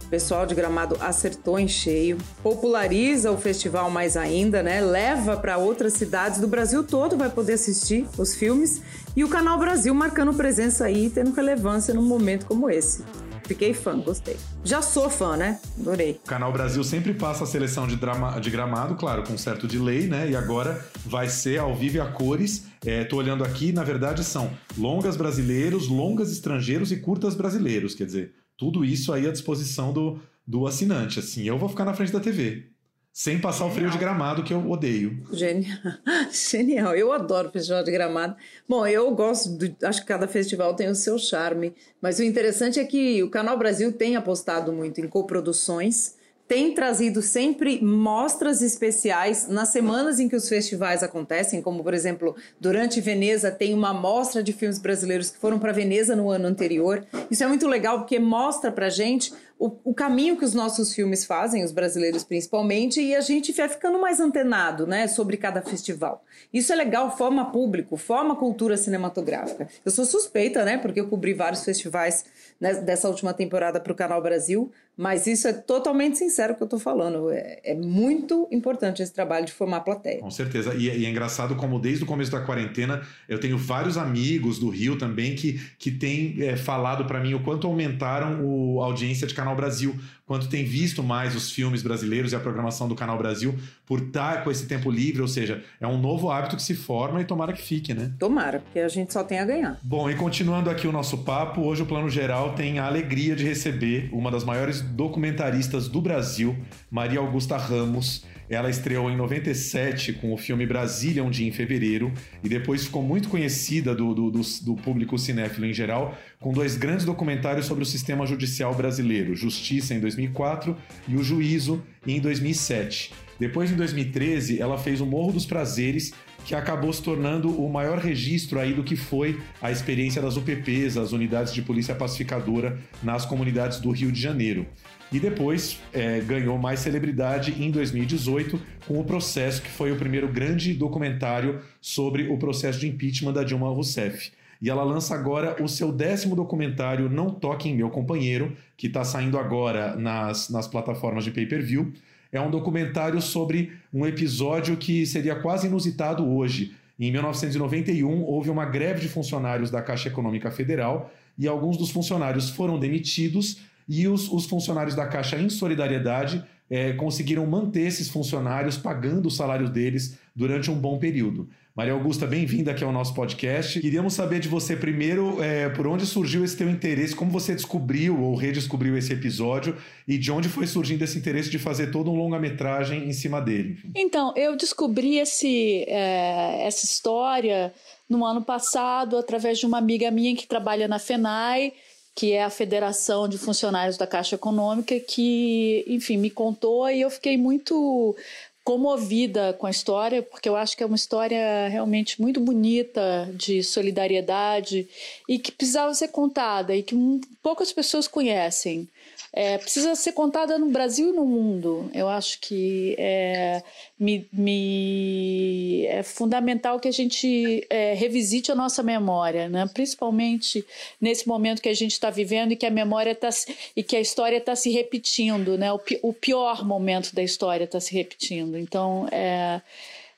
Speaker 7: O pessoal de Gramado acertou em cheio, populariza o festival mais ainda, né? Leva para outras cidades do Brasil todo vai poder assistir os filmes e o Canal Brasil marcando presença aí, tendo relevância num momento como esse. Fiquei fã, gostei. Já sou fã, né? Adorei.
Speaker 1: O Canal Brasil sempre passa a seleção de, drama, de gramado, claro, com certo delay, né? E agora vai ser ao vivo e a cores. É, tô olhando aqui, na verdade são longas brasileiros, longas estrangeiros e curtas brasileiros. Quer dizer, tudo isso aí à disposição do, do assinante. Assim, eu vou ficar na frente da TV. Sem passar o frio de gramado, que eu odeio.
Speaker 7: Genial. [LAUGHS] Genial. Eu adoro festival de gramado. Bom, eu gosto, do, acho que cada festival tem o seu charme, mas o interessante é que o Canal Brasil tem apostado muito em coproduções, tem trazido sempre mostras especiais nas semanas em que os festivais acontecem, como por exemplo, durante Veneza tem uma mostra de filmes brasileiros que foram para Veneza no ano anterior. Isso é muito legal porque mostra pra gente o, o, caminho que os nossos filmes fazem, os brasileiros principalmente, e a gente vai ficando mais antenado né, sobre cada festival. Isso é legal, forma público, forma cultura cinematográfica. Eu sou suspeita, né, porque eu cobri vários festivais né, dessa última temporada para o Canal Brasil, mas isso é totalmente sincero que eu estou falando. É, é, muito importante esse trabalho de formar a plateia.
Speaker 1: Com certeza. E, e, é engraçado como desde o começo da quarentena eu tenho vários amigos do Rio também que, que têm é, falado para mim o quanto aumentaram o, a audiência de Canal Brasil, quanto tem visto mais os filmes brasileiros e a programação do Canal Brasil por estar com esse tempo livre, ou seja, é um novo hábito que se forma e tomara que fique, né?
Speaker 7: Tomara, porque a gente só tem a ganhar.
Speaker 1: Bom, e continuando aqui o nosso papo, hoje o Plano Geral tem a alegria de receber uma das maiores documentaristas do Brasil, Maria Augusta Ramos. Ela estreou em 97 com o filme Brasília, um dia em fevereiro, e depois ficou muito conhecida do, do, do, do público cinéfilo em geral, com dois grandes documentários sobre o sistema judicial brasileiro, Justiça em 2004 e O Juízo em 2007. Depois, em 2013, ela fez o Morro dos Prazeres, que acabou se tornando o maior registro aí do que foi a experiência das UPPs, as Unidades de Polícia Pacificadora, nas comunidades do Rio de Janeiro. E depois é, ganhou mais celebridade em 2018 com o processo, que foi o primeiro grande documentário sobre o processo de impeachment da Dilma Rousseff. E ela lança agora o seu décimo documentário, Não Toque em Meu Companheiro, que está saindo agora nas, nas plataformas de pay-per-view. É um documentário sobre um episódio que seria quase inusitado hoje. Em 1991, houve uma greve de funcionários da Caixa Econômica Federal e alguns dos funcionários foram demitidos e os, os funcionários da Caixa, em solidariedade, é, conseguiram manter esses funcionários pagando o salário deles durante um bom período. Maria Augusta, bem-vinda aqui ao nosso podcast. Queríamos saber de você primeiro é, por onde surgiu esse teu interesse, como você descobriu ou redescobriu esse episódio e de onde foi surgindo esse interesse de fazer todo um longa-metragem em cima dele.
Speaker 13: Então, eu descobri esse, é, essa história no ano passado através de uma amiga minha que trabalha na FENAI que é a Federação de Funcionários da Caixa Econômica, que, enfim, me contou e eu fiquei muito comovida com a história, porque eu acho que é uma história realmente muito bonita de solidariedade e que precisava ser contada e que poucas pessoas conhecem. é, precisa ser contada no Brasil e no mundo. Eu acho que é, me, me é fundamental que a gente é, revisite a nossa memória, né? principalmente nesse momento que a gente está vivendo e que a memória tá, e que a história está se repetindo, né? o, o pior momento da história está se repetindo. Então, é,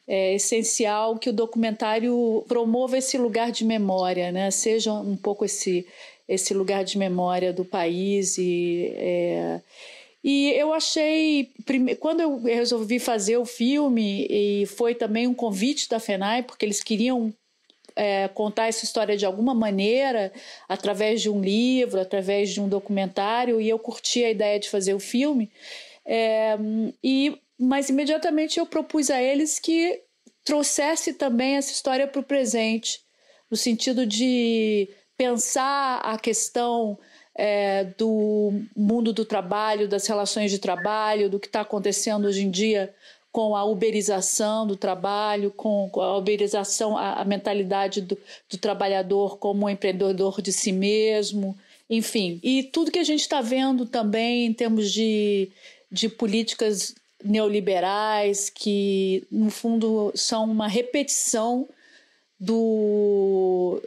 Speaker 13: é essencial que o documentário promova esse lugar de memória, né? seja um pouco esse esse lugar de memória do país e é, e eu achei quando eu resolvi fazer o filme e foi também um convite da Fenai porque eles queriam é, contar essa história de alguma maneira através de um livro através de um documentário e eu curti a ideia de fazer o filme é, e mas imediatamente eu propus a eles que trouxesse também essa história para o presente no sentido de pensar a questão é, do mundo do trabalho, das relações de trabalho, do que está acontecendo hoje em dia com a uberização do trabalho, com a uberização, a, a mentalidade do, do, trabalhador como um empreendedor de si mesmo, enfim. E tudo que a gente está vendo também em termos de, de políticas neoliberais, que no fundo são uma repetição do,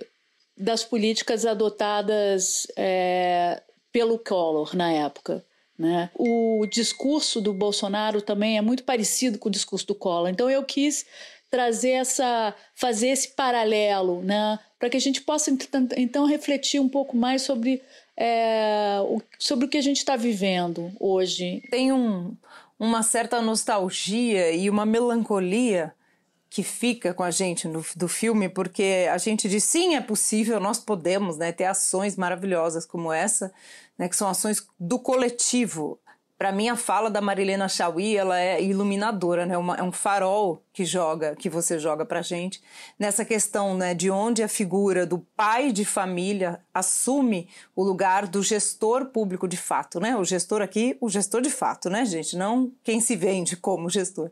Speaker 13: das políticas adotadas é, pelo Collor na época. Né? O discurso do Bolsonaro também é muito parecido com o discurso do Collor. Então eu quis trazer essa, fazer esse paralelo, né? para que a gente possa então refletir um pouco mais sobre, é, sobre o que a gente está vivendo hoje.
Speaker 7: Tem um, uma certa nostalgia e uma melancolia que fica com a gente no, do filme, porque a gente diz sim, é possível, nós podemos né, ter ações maravilhosas como essa, né, que são ações do coletivo para mim a fala da Marilena Chauí ela é iluminadora, né? Uma, é um farol que joga, que você joga para gente nessa questão, né? De onde a figura do pai de família assume o lugar do gestor público de fato, né? O gestor aqui, o gestor de fato, né, gente? Não quem se vende como gestor.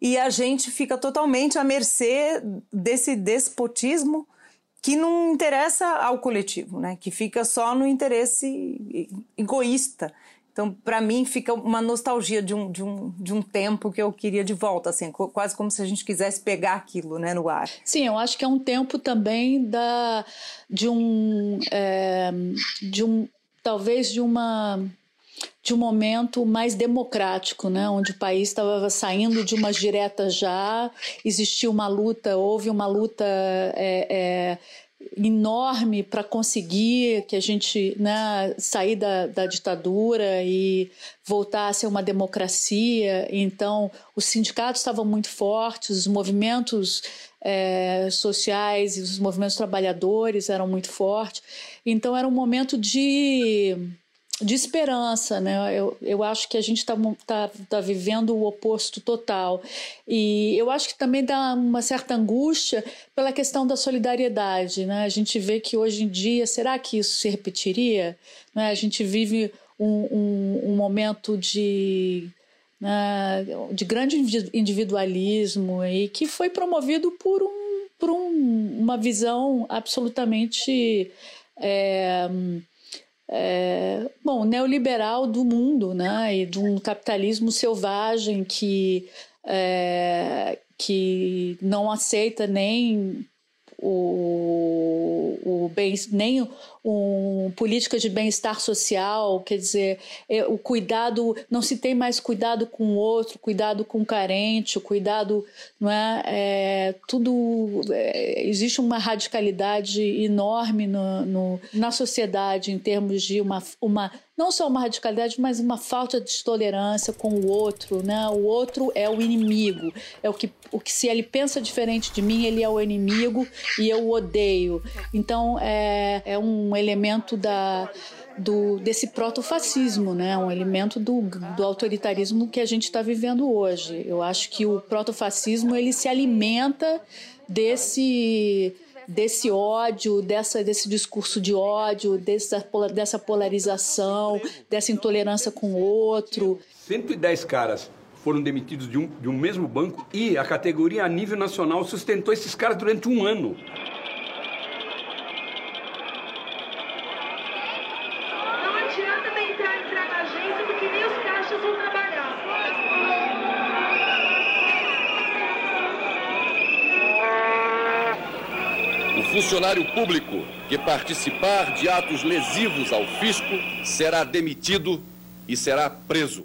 Speaker 7: E a gente fica totalmente à mercê desse despotismo que não interessa ao coletivo, né? Que fica só no interesse egoísta então, para mim, fica uma nostalgia de um, de, um, de um tempo que eu queria de volta, assim, quase como se a gente quisesse pegar aquilo né, no ar.
Speaker 13: Sim, eu acho que é um tempo também da, de um. É, de um talvez de uma de um momento mais democrático, né, onde o país estava saindo de umas diretas já, existia uma luta, houve uma luta é, é, enorme para conseguir que a gente né, sair da, da ditadura e voltar a ser uma democracia. Então, os sindicatos estavam muito fortes, os movimentos é, sociais e os movimentos trabalhadores eram muito fortes. Então, era um momento de de esperança, né? Eu, eu acho que a gente está tá, tá vivendo o oposto total. E eu acho que também dá uma certa angústia pela questão da solidariedade, né? A gente vê que hoje em dia, será que isso se repetiria? Né? A gente vive um, um, um momento de, né, de grande individualismo e que foi promovido por, um, por um, uma visão absolutamente... É, é, bom, neoliberal do mundo, né? E de um capitalismo selvagem que, é, que não aceita nem o, o bem, nem um, política de bem-estar social, quer dizer, é, o cuidado, não se tem mais cuidado com o outro, cuidado com o carente, o cuidado, não é, é tudo, é, existe uma radicalidade enorme no, no, na sociedade em termos de uma, uma não só uma radicalidade, mas uma falta de tolerância com o outro, né? O outro é o inimigo, é o que, o que se ele pensa diferente de mim, ele é o inimigo e eu o odeio. Então é, é um elemento da do, desse protofascismo, né? um elemento do, do autoritarismo que a gente está vivendo hoje. Eu acho que o protofascismo ele se alimenta desse desse ódio, dessa, desse discurso de ódio, dessa, dessa polarização, dessa intolerância com o outro.
Speaker 14: 110 caras foram demitidos de um, de um mesmo banco e a categoria a nível nacional sustentou esses caras durante um ano.
Speaker 15: Funcionário público que participar de atos lesivos ao fisco será demitido e será preso.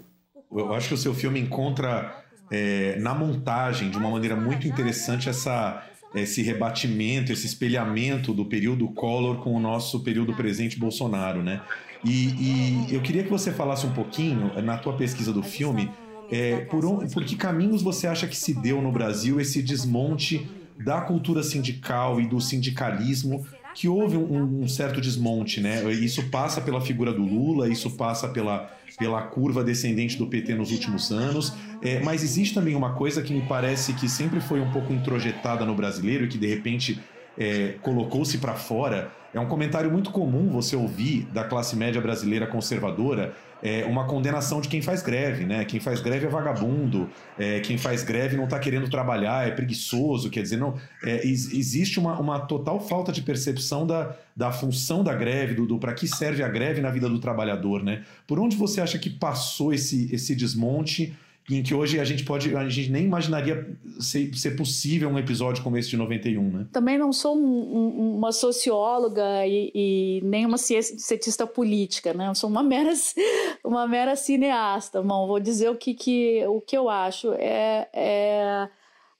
Speaker 1: Eu acho que o seu filme encontra é, na montagem, de uma maneira muito interessante, essa, esse rebatimento, esse espelhamento do período Collor com o nosso período presente Bolsonaro, né? E, e eu queria que você falasse um pouquinho, na tua pesquisa do filme, é, por, um, por que caminhos você acha que se deu no Brasil esse desmonte da cultura sindical e do sindicalismo que houve um, um, certo desmonte, né? Isso passa pela figura do Lula, isso passa pela, pela curva descendente do PT nos últimos anos, é, mas existe também uma coisa que me parece que sempre foi um pouco introjetada no brasileiro e que de repente é, colocou-se para fora. É um comentário muito comum você ouvir da classe média brasileira conservadora é, uma condenação de quem faz greve, né? Quem faz greve é vagabundo, é, quem faz greve não está querendo trabalhar, é preguiçoso, quer dizer, não, é, existe uma, uma total falta de percepção da, da função da greve, do, do para que serve a greve na vida do trabalhador, né? Por onde você acha que passou esse, esse desmonte em que hoje a gente pode, a gente nem imaginaria ser, ser possível um episódio como esse de 91, né?
Speaker 13: Também não sou um, um, uma socióloga e, e, nem uma cientista política, né? Eu sou uma mera, [LAUGHS] uma mera cineasta, Bom, Vou dizer o que, que, o que eu acho. É, é,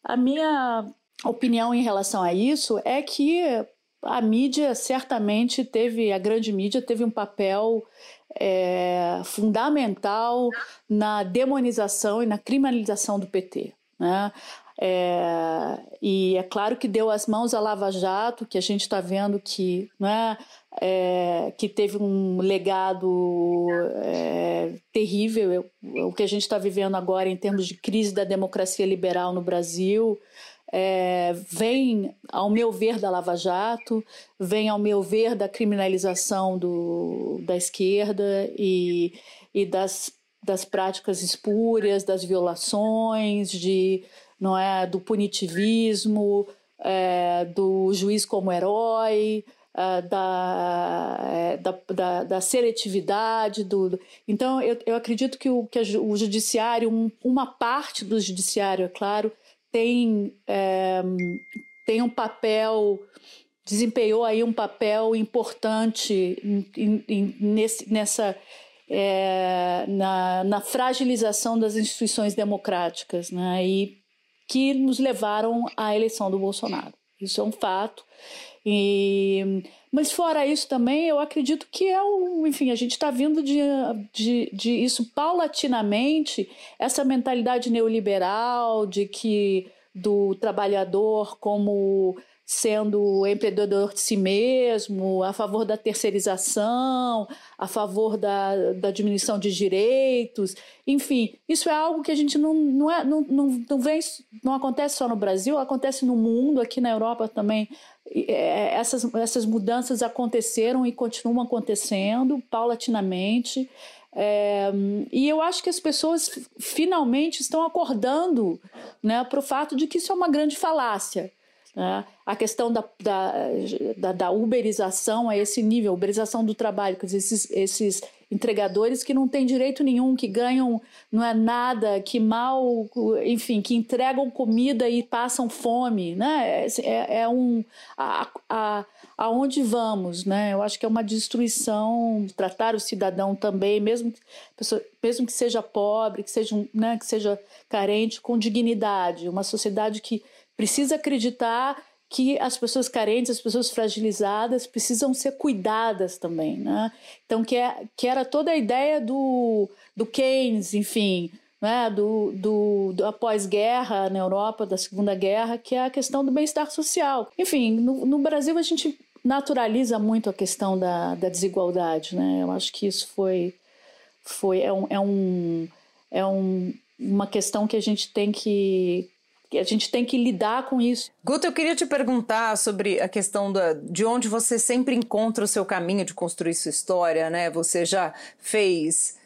Speaker 13: a minha opinião em relação a isso é que a mídia certamente teve, a grande mídia teve um papel é, fundamental na demonização e na criminalização do PT. Né? É, e é claro que deu as mãos à Lava Jato, que a gente está vendo que, né, é, que teve um legado é, terrível. O que a gente está vivendo agora em termos de crise da democracia liberal no Brasil é, vem, ao meu ver, da Lava Jato, vem, ao meu ver, da criminalização do, da esquerda e, e das, das práticas espúrias, das violações, de, não é, do punitivismo, é, do juiz como herói. Uh, da, é, da, da, da, seletividade. Do... Então, eu, eu acredito que o, que o judiciário, um, uma parte do judiciário, é claro, tem, é, tem um papel, desempenhou aí um papel importante em, em, nesse, nessa é, na, na, fragilização das instituições democráticas, né? E que nos levaram à eleição do Bolsonaro. Isso é um fato. E, mas fora isso também, eu acredito que é o, enfim, a gente está vindo de, de, de isso paulatinamente, essa mentalidade neoliberal de que do trabalhador como sendo empreendedor de si mesmo, a favor da terceirização, a favor da, da diminuição de direitos, enfim, isso é algo que a gente não, não, é, não, não, não vem, não acontece só no Brasil, acontece no mundo, aqui na Europa também é, essas, essas mudanças aconteceram e continuam acontecendo paulatinamente. É, e eu acho que as pessoas finalmente estão acordando né, para o fato de que isso é uma grande falácia. Né? A questão da, da, da, da, uberização a esse nível, uberização do trabalho, quer dizer, esses, esses entregadores que não têm direito nenhum, que ganham não é nada, que mal, enfim, que entregam comida e passam fome, né? É, é, é um a, a, aonde vamos, né? Eu acho que é uma destruição tratar o cidadão também, mesmo mesmo que seja pobre, que seja né, que seja carente, com dignidade, uma sociedade que precisa acreditar que as pessoas carentes, as pessoas fragilizadas precisam ser cuidadas também, né? Então que, é, que era toda a ideia do, do Keynes, enfim, né? do, do, do após-guerra na Europa, da Segunda Guerra, que é a questão do bem-estar social. Enfim, no, no Brasil a gente naturaliza muito a questão da, da desigualdade, né? Eu acho que isso foi, foi é, um, é, um, é um, uma questão que a gente tem que a gente tem que lidar com isso.
Speaker 7: Guto, eu queria te perguntar sobre a questão da, de onde você sempre encontra o seu caminho de construir sua história, né? Você já fez,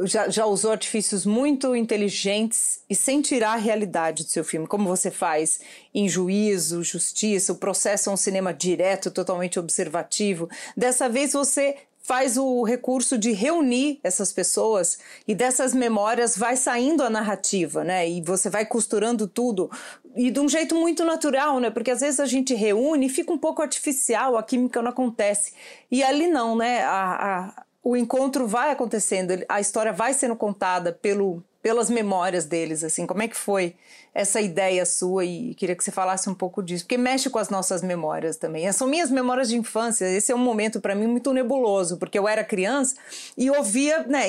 Speaker 7: já, já usou artifícios muito inteligentes e sem tirar a realidade do seu filme, como você faz em Juízo, Justiça, o processo é um cinema direto, totalmente observativo. Dessa vez você faz o recurso de reunir essas pessoas e dessas memórias vai saindo a narrativa, né? E você vai costurando tudo e de um jeito muito natural, né? Porque às vezes a gente reúne e fica um pouco artificial, a química não acontece. E ali não, né? A, a, o encontro vai acontecendo, a história vai sendo contada pelo pelas memórias deles, assim, como é que foi essa ideia sua e queria que você falasse um pouco disso, porque mexe com as nossas memórias também. São minhas memórias de infância, esse é um momento para mim muito nebuloso, porque eu era criança e ouvia, né,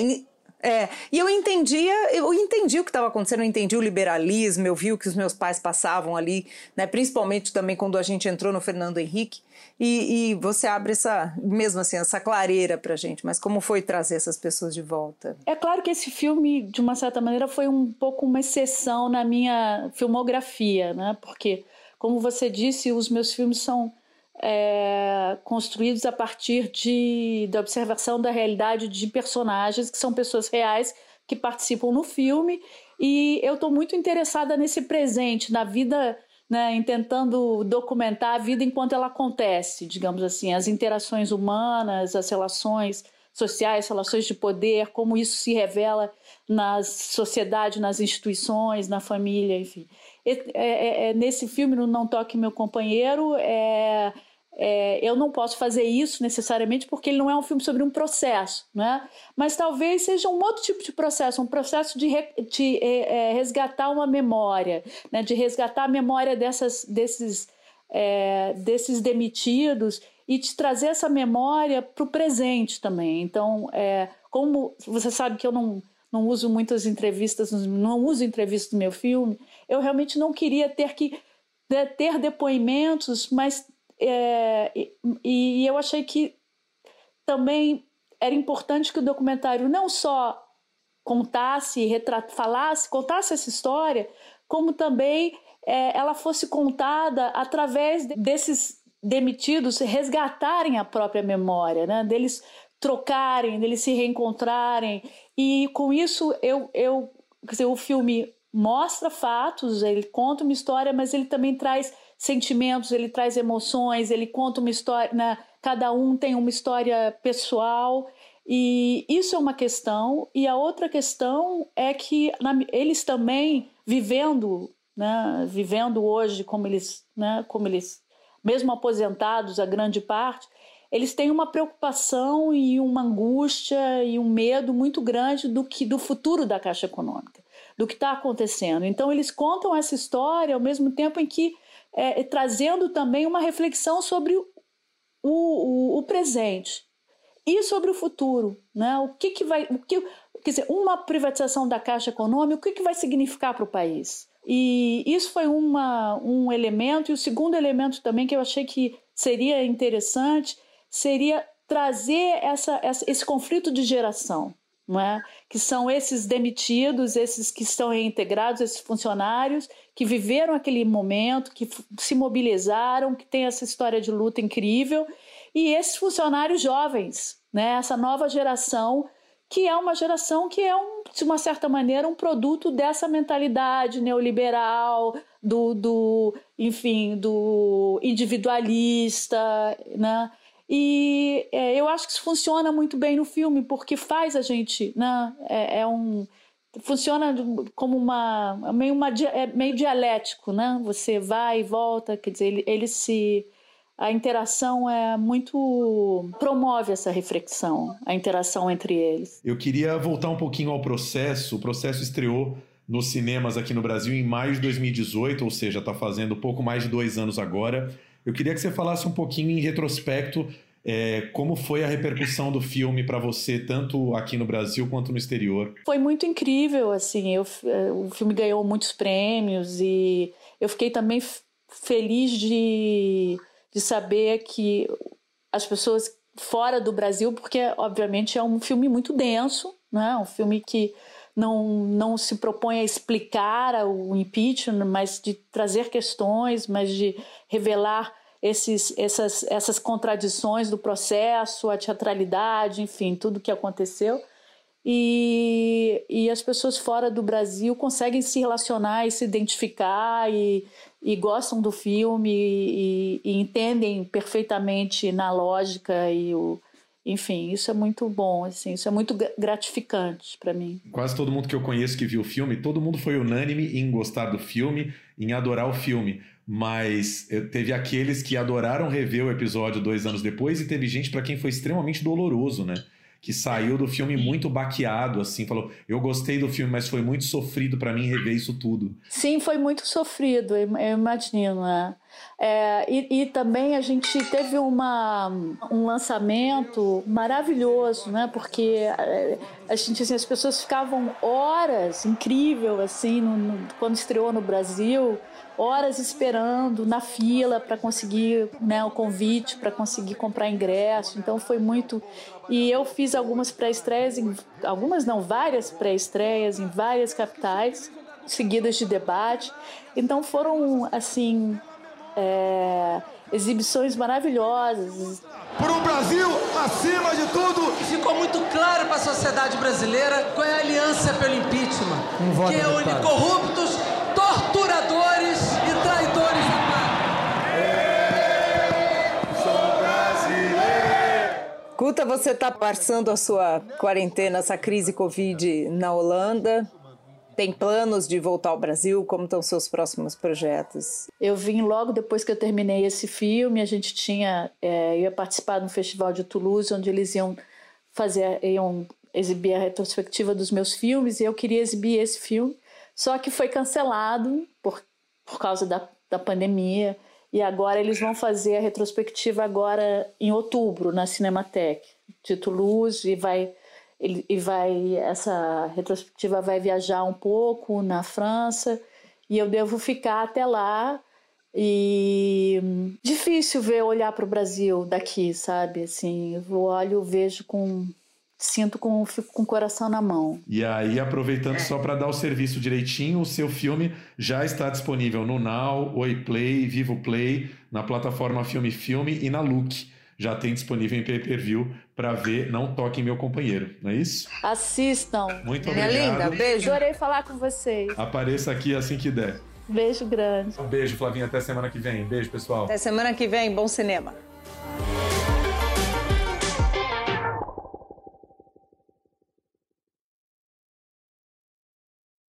Speaker 7: é, e eu entendia, eu entendi o que estava acontecendo, eu entendi o liberalismo, eu vi o que os meus pais passavam ali, né, principalmente também quando a gente entrou no Fernando Henrique, e, e você abre essa, mesmo assim, essa clareira pra gente, mas como foi trazer essas pessoas de volta?
Speaker 13: É claro que esse filme, de uma certa maneira, foi um pouco uma exceção na minha filmografia, né, porque, como você disse, os meus filmes são é, construídos a partir de, da observação da realidade de personagens que são pessoas reais que participam no filme e eu estou muito interessada nesse presente, na vida, né, tentando documentar a vida enquanto ela acontece, digamos assim, as interações humanas, as relações sociais, relações de poder, como isso se revela na sociedade, nas instituições, na família, enfim. É, é, é, nesse filme, no Não Toque Meu Companheiro, é, é, eu não posso fazer isso necessariamente porque ele não é um filme sobre um processo, né? mas talvez seja um outro tipo de processo, um processo de, re, de é, é resgatar uma memória, né? de resgatar a memória dessas, desses, é, desses demitidos e de trazer essa memória para o presente também. Então, é, como você sabe que eu não, não uso muitas entrevistas, não uso entrevistas no meu filme, eu realmente não queria ter que né, ter depoimentos, mas é, e, e eu achei que também era importante que o documentário não só contasse, retrat, falasse, contasse essa história, como também é, ela fosse contada através desses demitidos resgatarem a própria memória, né? deles trocarem, deles se reencontrarem. E com isso eu, eu quer dizer, o filme mostra fatos, ele conta uma história, mas ele também traz sentimentos, ele traz emoções, ele conta uma história, né? cada um tem uma história pessoal. E isso é uma questão, e a outra questão é que na, eles também vivendo, né, vivendo hoje como eles, né, como eles, mesmo aposentados a grande parte, eles têm uma preocupação e uma angústia e um medo muito grande do que do futuro da Caixa Econômica, do que está acontecendo. Então eles contam essa história ao mesmo tempo em que é, trazendo também uma reflexão sobre o, o, o, presente e sobre o futuro, né? O que, que vai, o que, quer dizer, uma privatização da Caixa Econômica, o que, que vai significar para o país? E isso foi uma, um elemento. E o segundo elemento também que eu achei que seria interessante seria trazer essa, essa esse conflito de geração é? que são esses demitidos, esses que estão reintegrados, esses funcionários que viveram aquele momento, que se mobilizaram, que tem essa história de luta incrível, e esses funcionários jovens, né? essa nova geração, que é uma geração que é, um, de uma certa maneira, um produto dessa mentalidade neoliberal, do, do enfim, do individualista, né? E é, eu acho que isso funciona muito bem no filme, porque faz a gente, né? É, é um funciona como uma meio uma é meio dialético, né? Você vai e volta, quer dizer, ele, ele se a interação é muito promove essa reflexão, a interação entre eles.
Speaker 1: Eu queria voltar um pouquinho ao processo. O processo estreou nos cinemas aqui no Brasil em maio de 2018, ou seja, está fazendo pouco mais de dois anos agora. Eu queria que você falasse um pouquinho em retrospecto é, como foi a repercussão do filme para você, tanto aqui no Brasil quanto no exterior?
Speaker 13: Foi muito incrível, assim. Eu, é, o filme ganhou muitos prêmios e eu fiquei também feliz de, de saber que as pessoas fora do Brasil, porque obviamente é um filme muito denso, né? Um filme que não, não se propõe a explicar o impeachment, mas de trazer questões, mas de revelar esses, essas, essas contradições do processo, a teatralidade, enfim, tudo que aconteceu. E, e as pessoas fora do Brasil conseguem se relacionar e se identificar e, e gostam do filme e, e entendem perfeitamente na lógica e, o, enfim, isso é muito bom, assim, isso é muito gratificante para mim.
Speaker 1: Quase todo mundo que eu conheço que viu o filme, todo mundo foi unânime em gostar do filme, em adorar o filme. Mas eh, teve aqueles que adoraram rever o episódio dois anos depois e teve gente para quem foi extremamente doloroso, né? Que saiu do filme muito baqueado, assim, falou: eu gostei do filme, mas foi muito sofrido para mim rever isso tudo.
Speaker 13: Sim, foi muito sofrido, eu imagino, né? É, e, e, também a gente teve uma, um lançamento maravilhoso, né? Porque é, a gente, assim, as pessoas ficavam horas, incrível, assim, no, no, quando estreou no Brasil horas esperando na fila para conseguir né, o convite, para conseguir comprar ingresso. Então foi muito. E eu fiz algumas pré-estreias, algumas não, várias pré-estreias em várias capitais, seguidas de debate. Então foram, assim, é, exibições maravilhosas.
Speaker 16: Por um Brasil acima de tudo.
Speaker 3: Ficou muito claro para a sociedade brasileira qual é a aliança pelo impeachment, um que é une
Speaker 7: Guta, você está passando a sua quarentena, essa crise Covid na Holanda. Tem planos de voltar ao Brasil? Como estão seus próximos projetos?
Speaker 13: Eu vim logo depois que eu terminei esse filme. A gente tinha, é, ia participar um festival de Toulouse, onde eles iam fazer, iam exibir a retrospectiva dos meus filmes. E eu queria exibir esse filme, só que foi cancelado por, por causa da, da pandemia. E agora eles vão fazer a retrospectiva agora em outubro na Cinemateca. De Toulouse e vai e vai essa retrospectiva vai viajar um pouco na França. E eu devo ficar até lá. E difícil ver olhar para o Brasil daqui, sabe? Assim, eu olho, vejo com sinto com fico com o coração na mão.
Speaker 1: E aí, aproveitando só para dar o serviço direitinho, o seu filme já está disponível no Now, Oi Play, Vivo Play, na plataforma Filme Filme e na Look. Já tem disponível em pay-per-view para ver Não Toque Meu Companheiro, não é isso?
Speaker 13: Assistam.
Speaker 1: Muito obrigado. Minha linda,
Speaker 13: beijo. Adorei falar com vocês.
Speaker 1: Apareça aqui assim que der.
Speaker 13: Beijo grande.
Speaker 1: Um beijo, Flavinha. Até semana que vem. Beijo, pessoal.
Speaker 7: Até semana que vem. Bom cinema.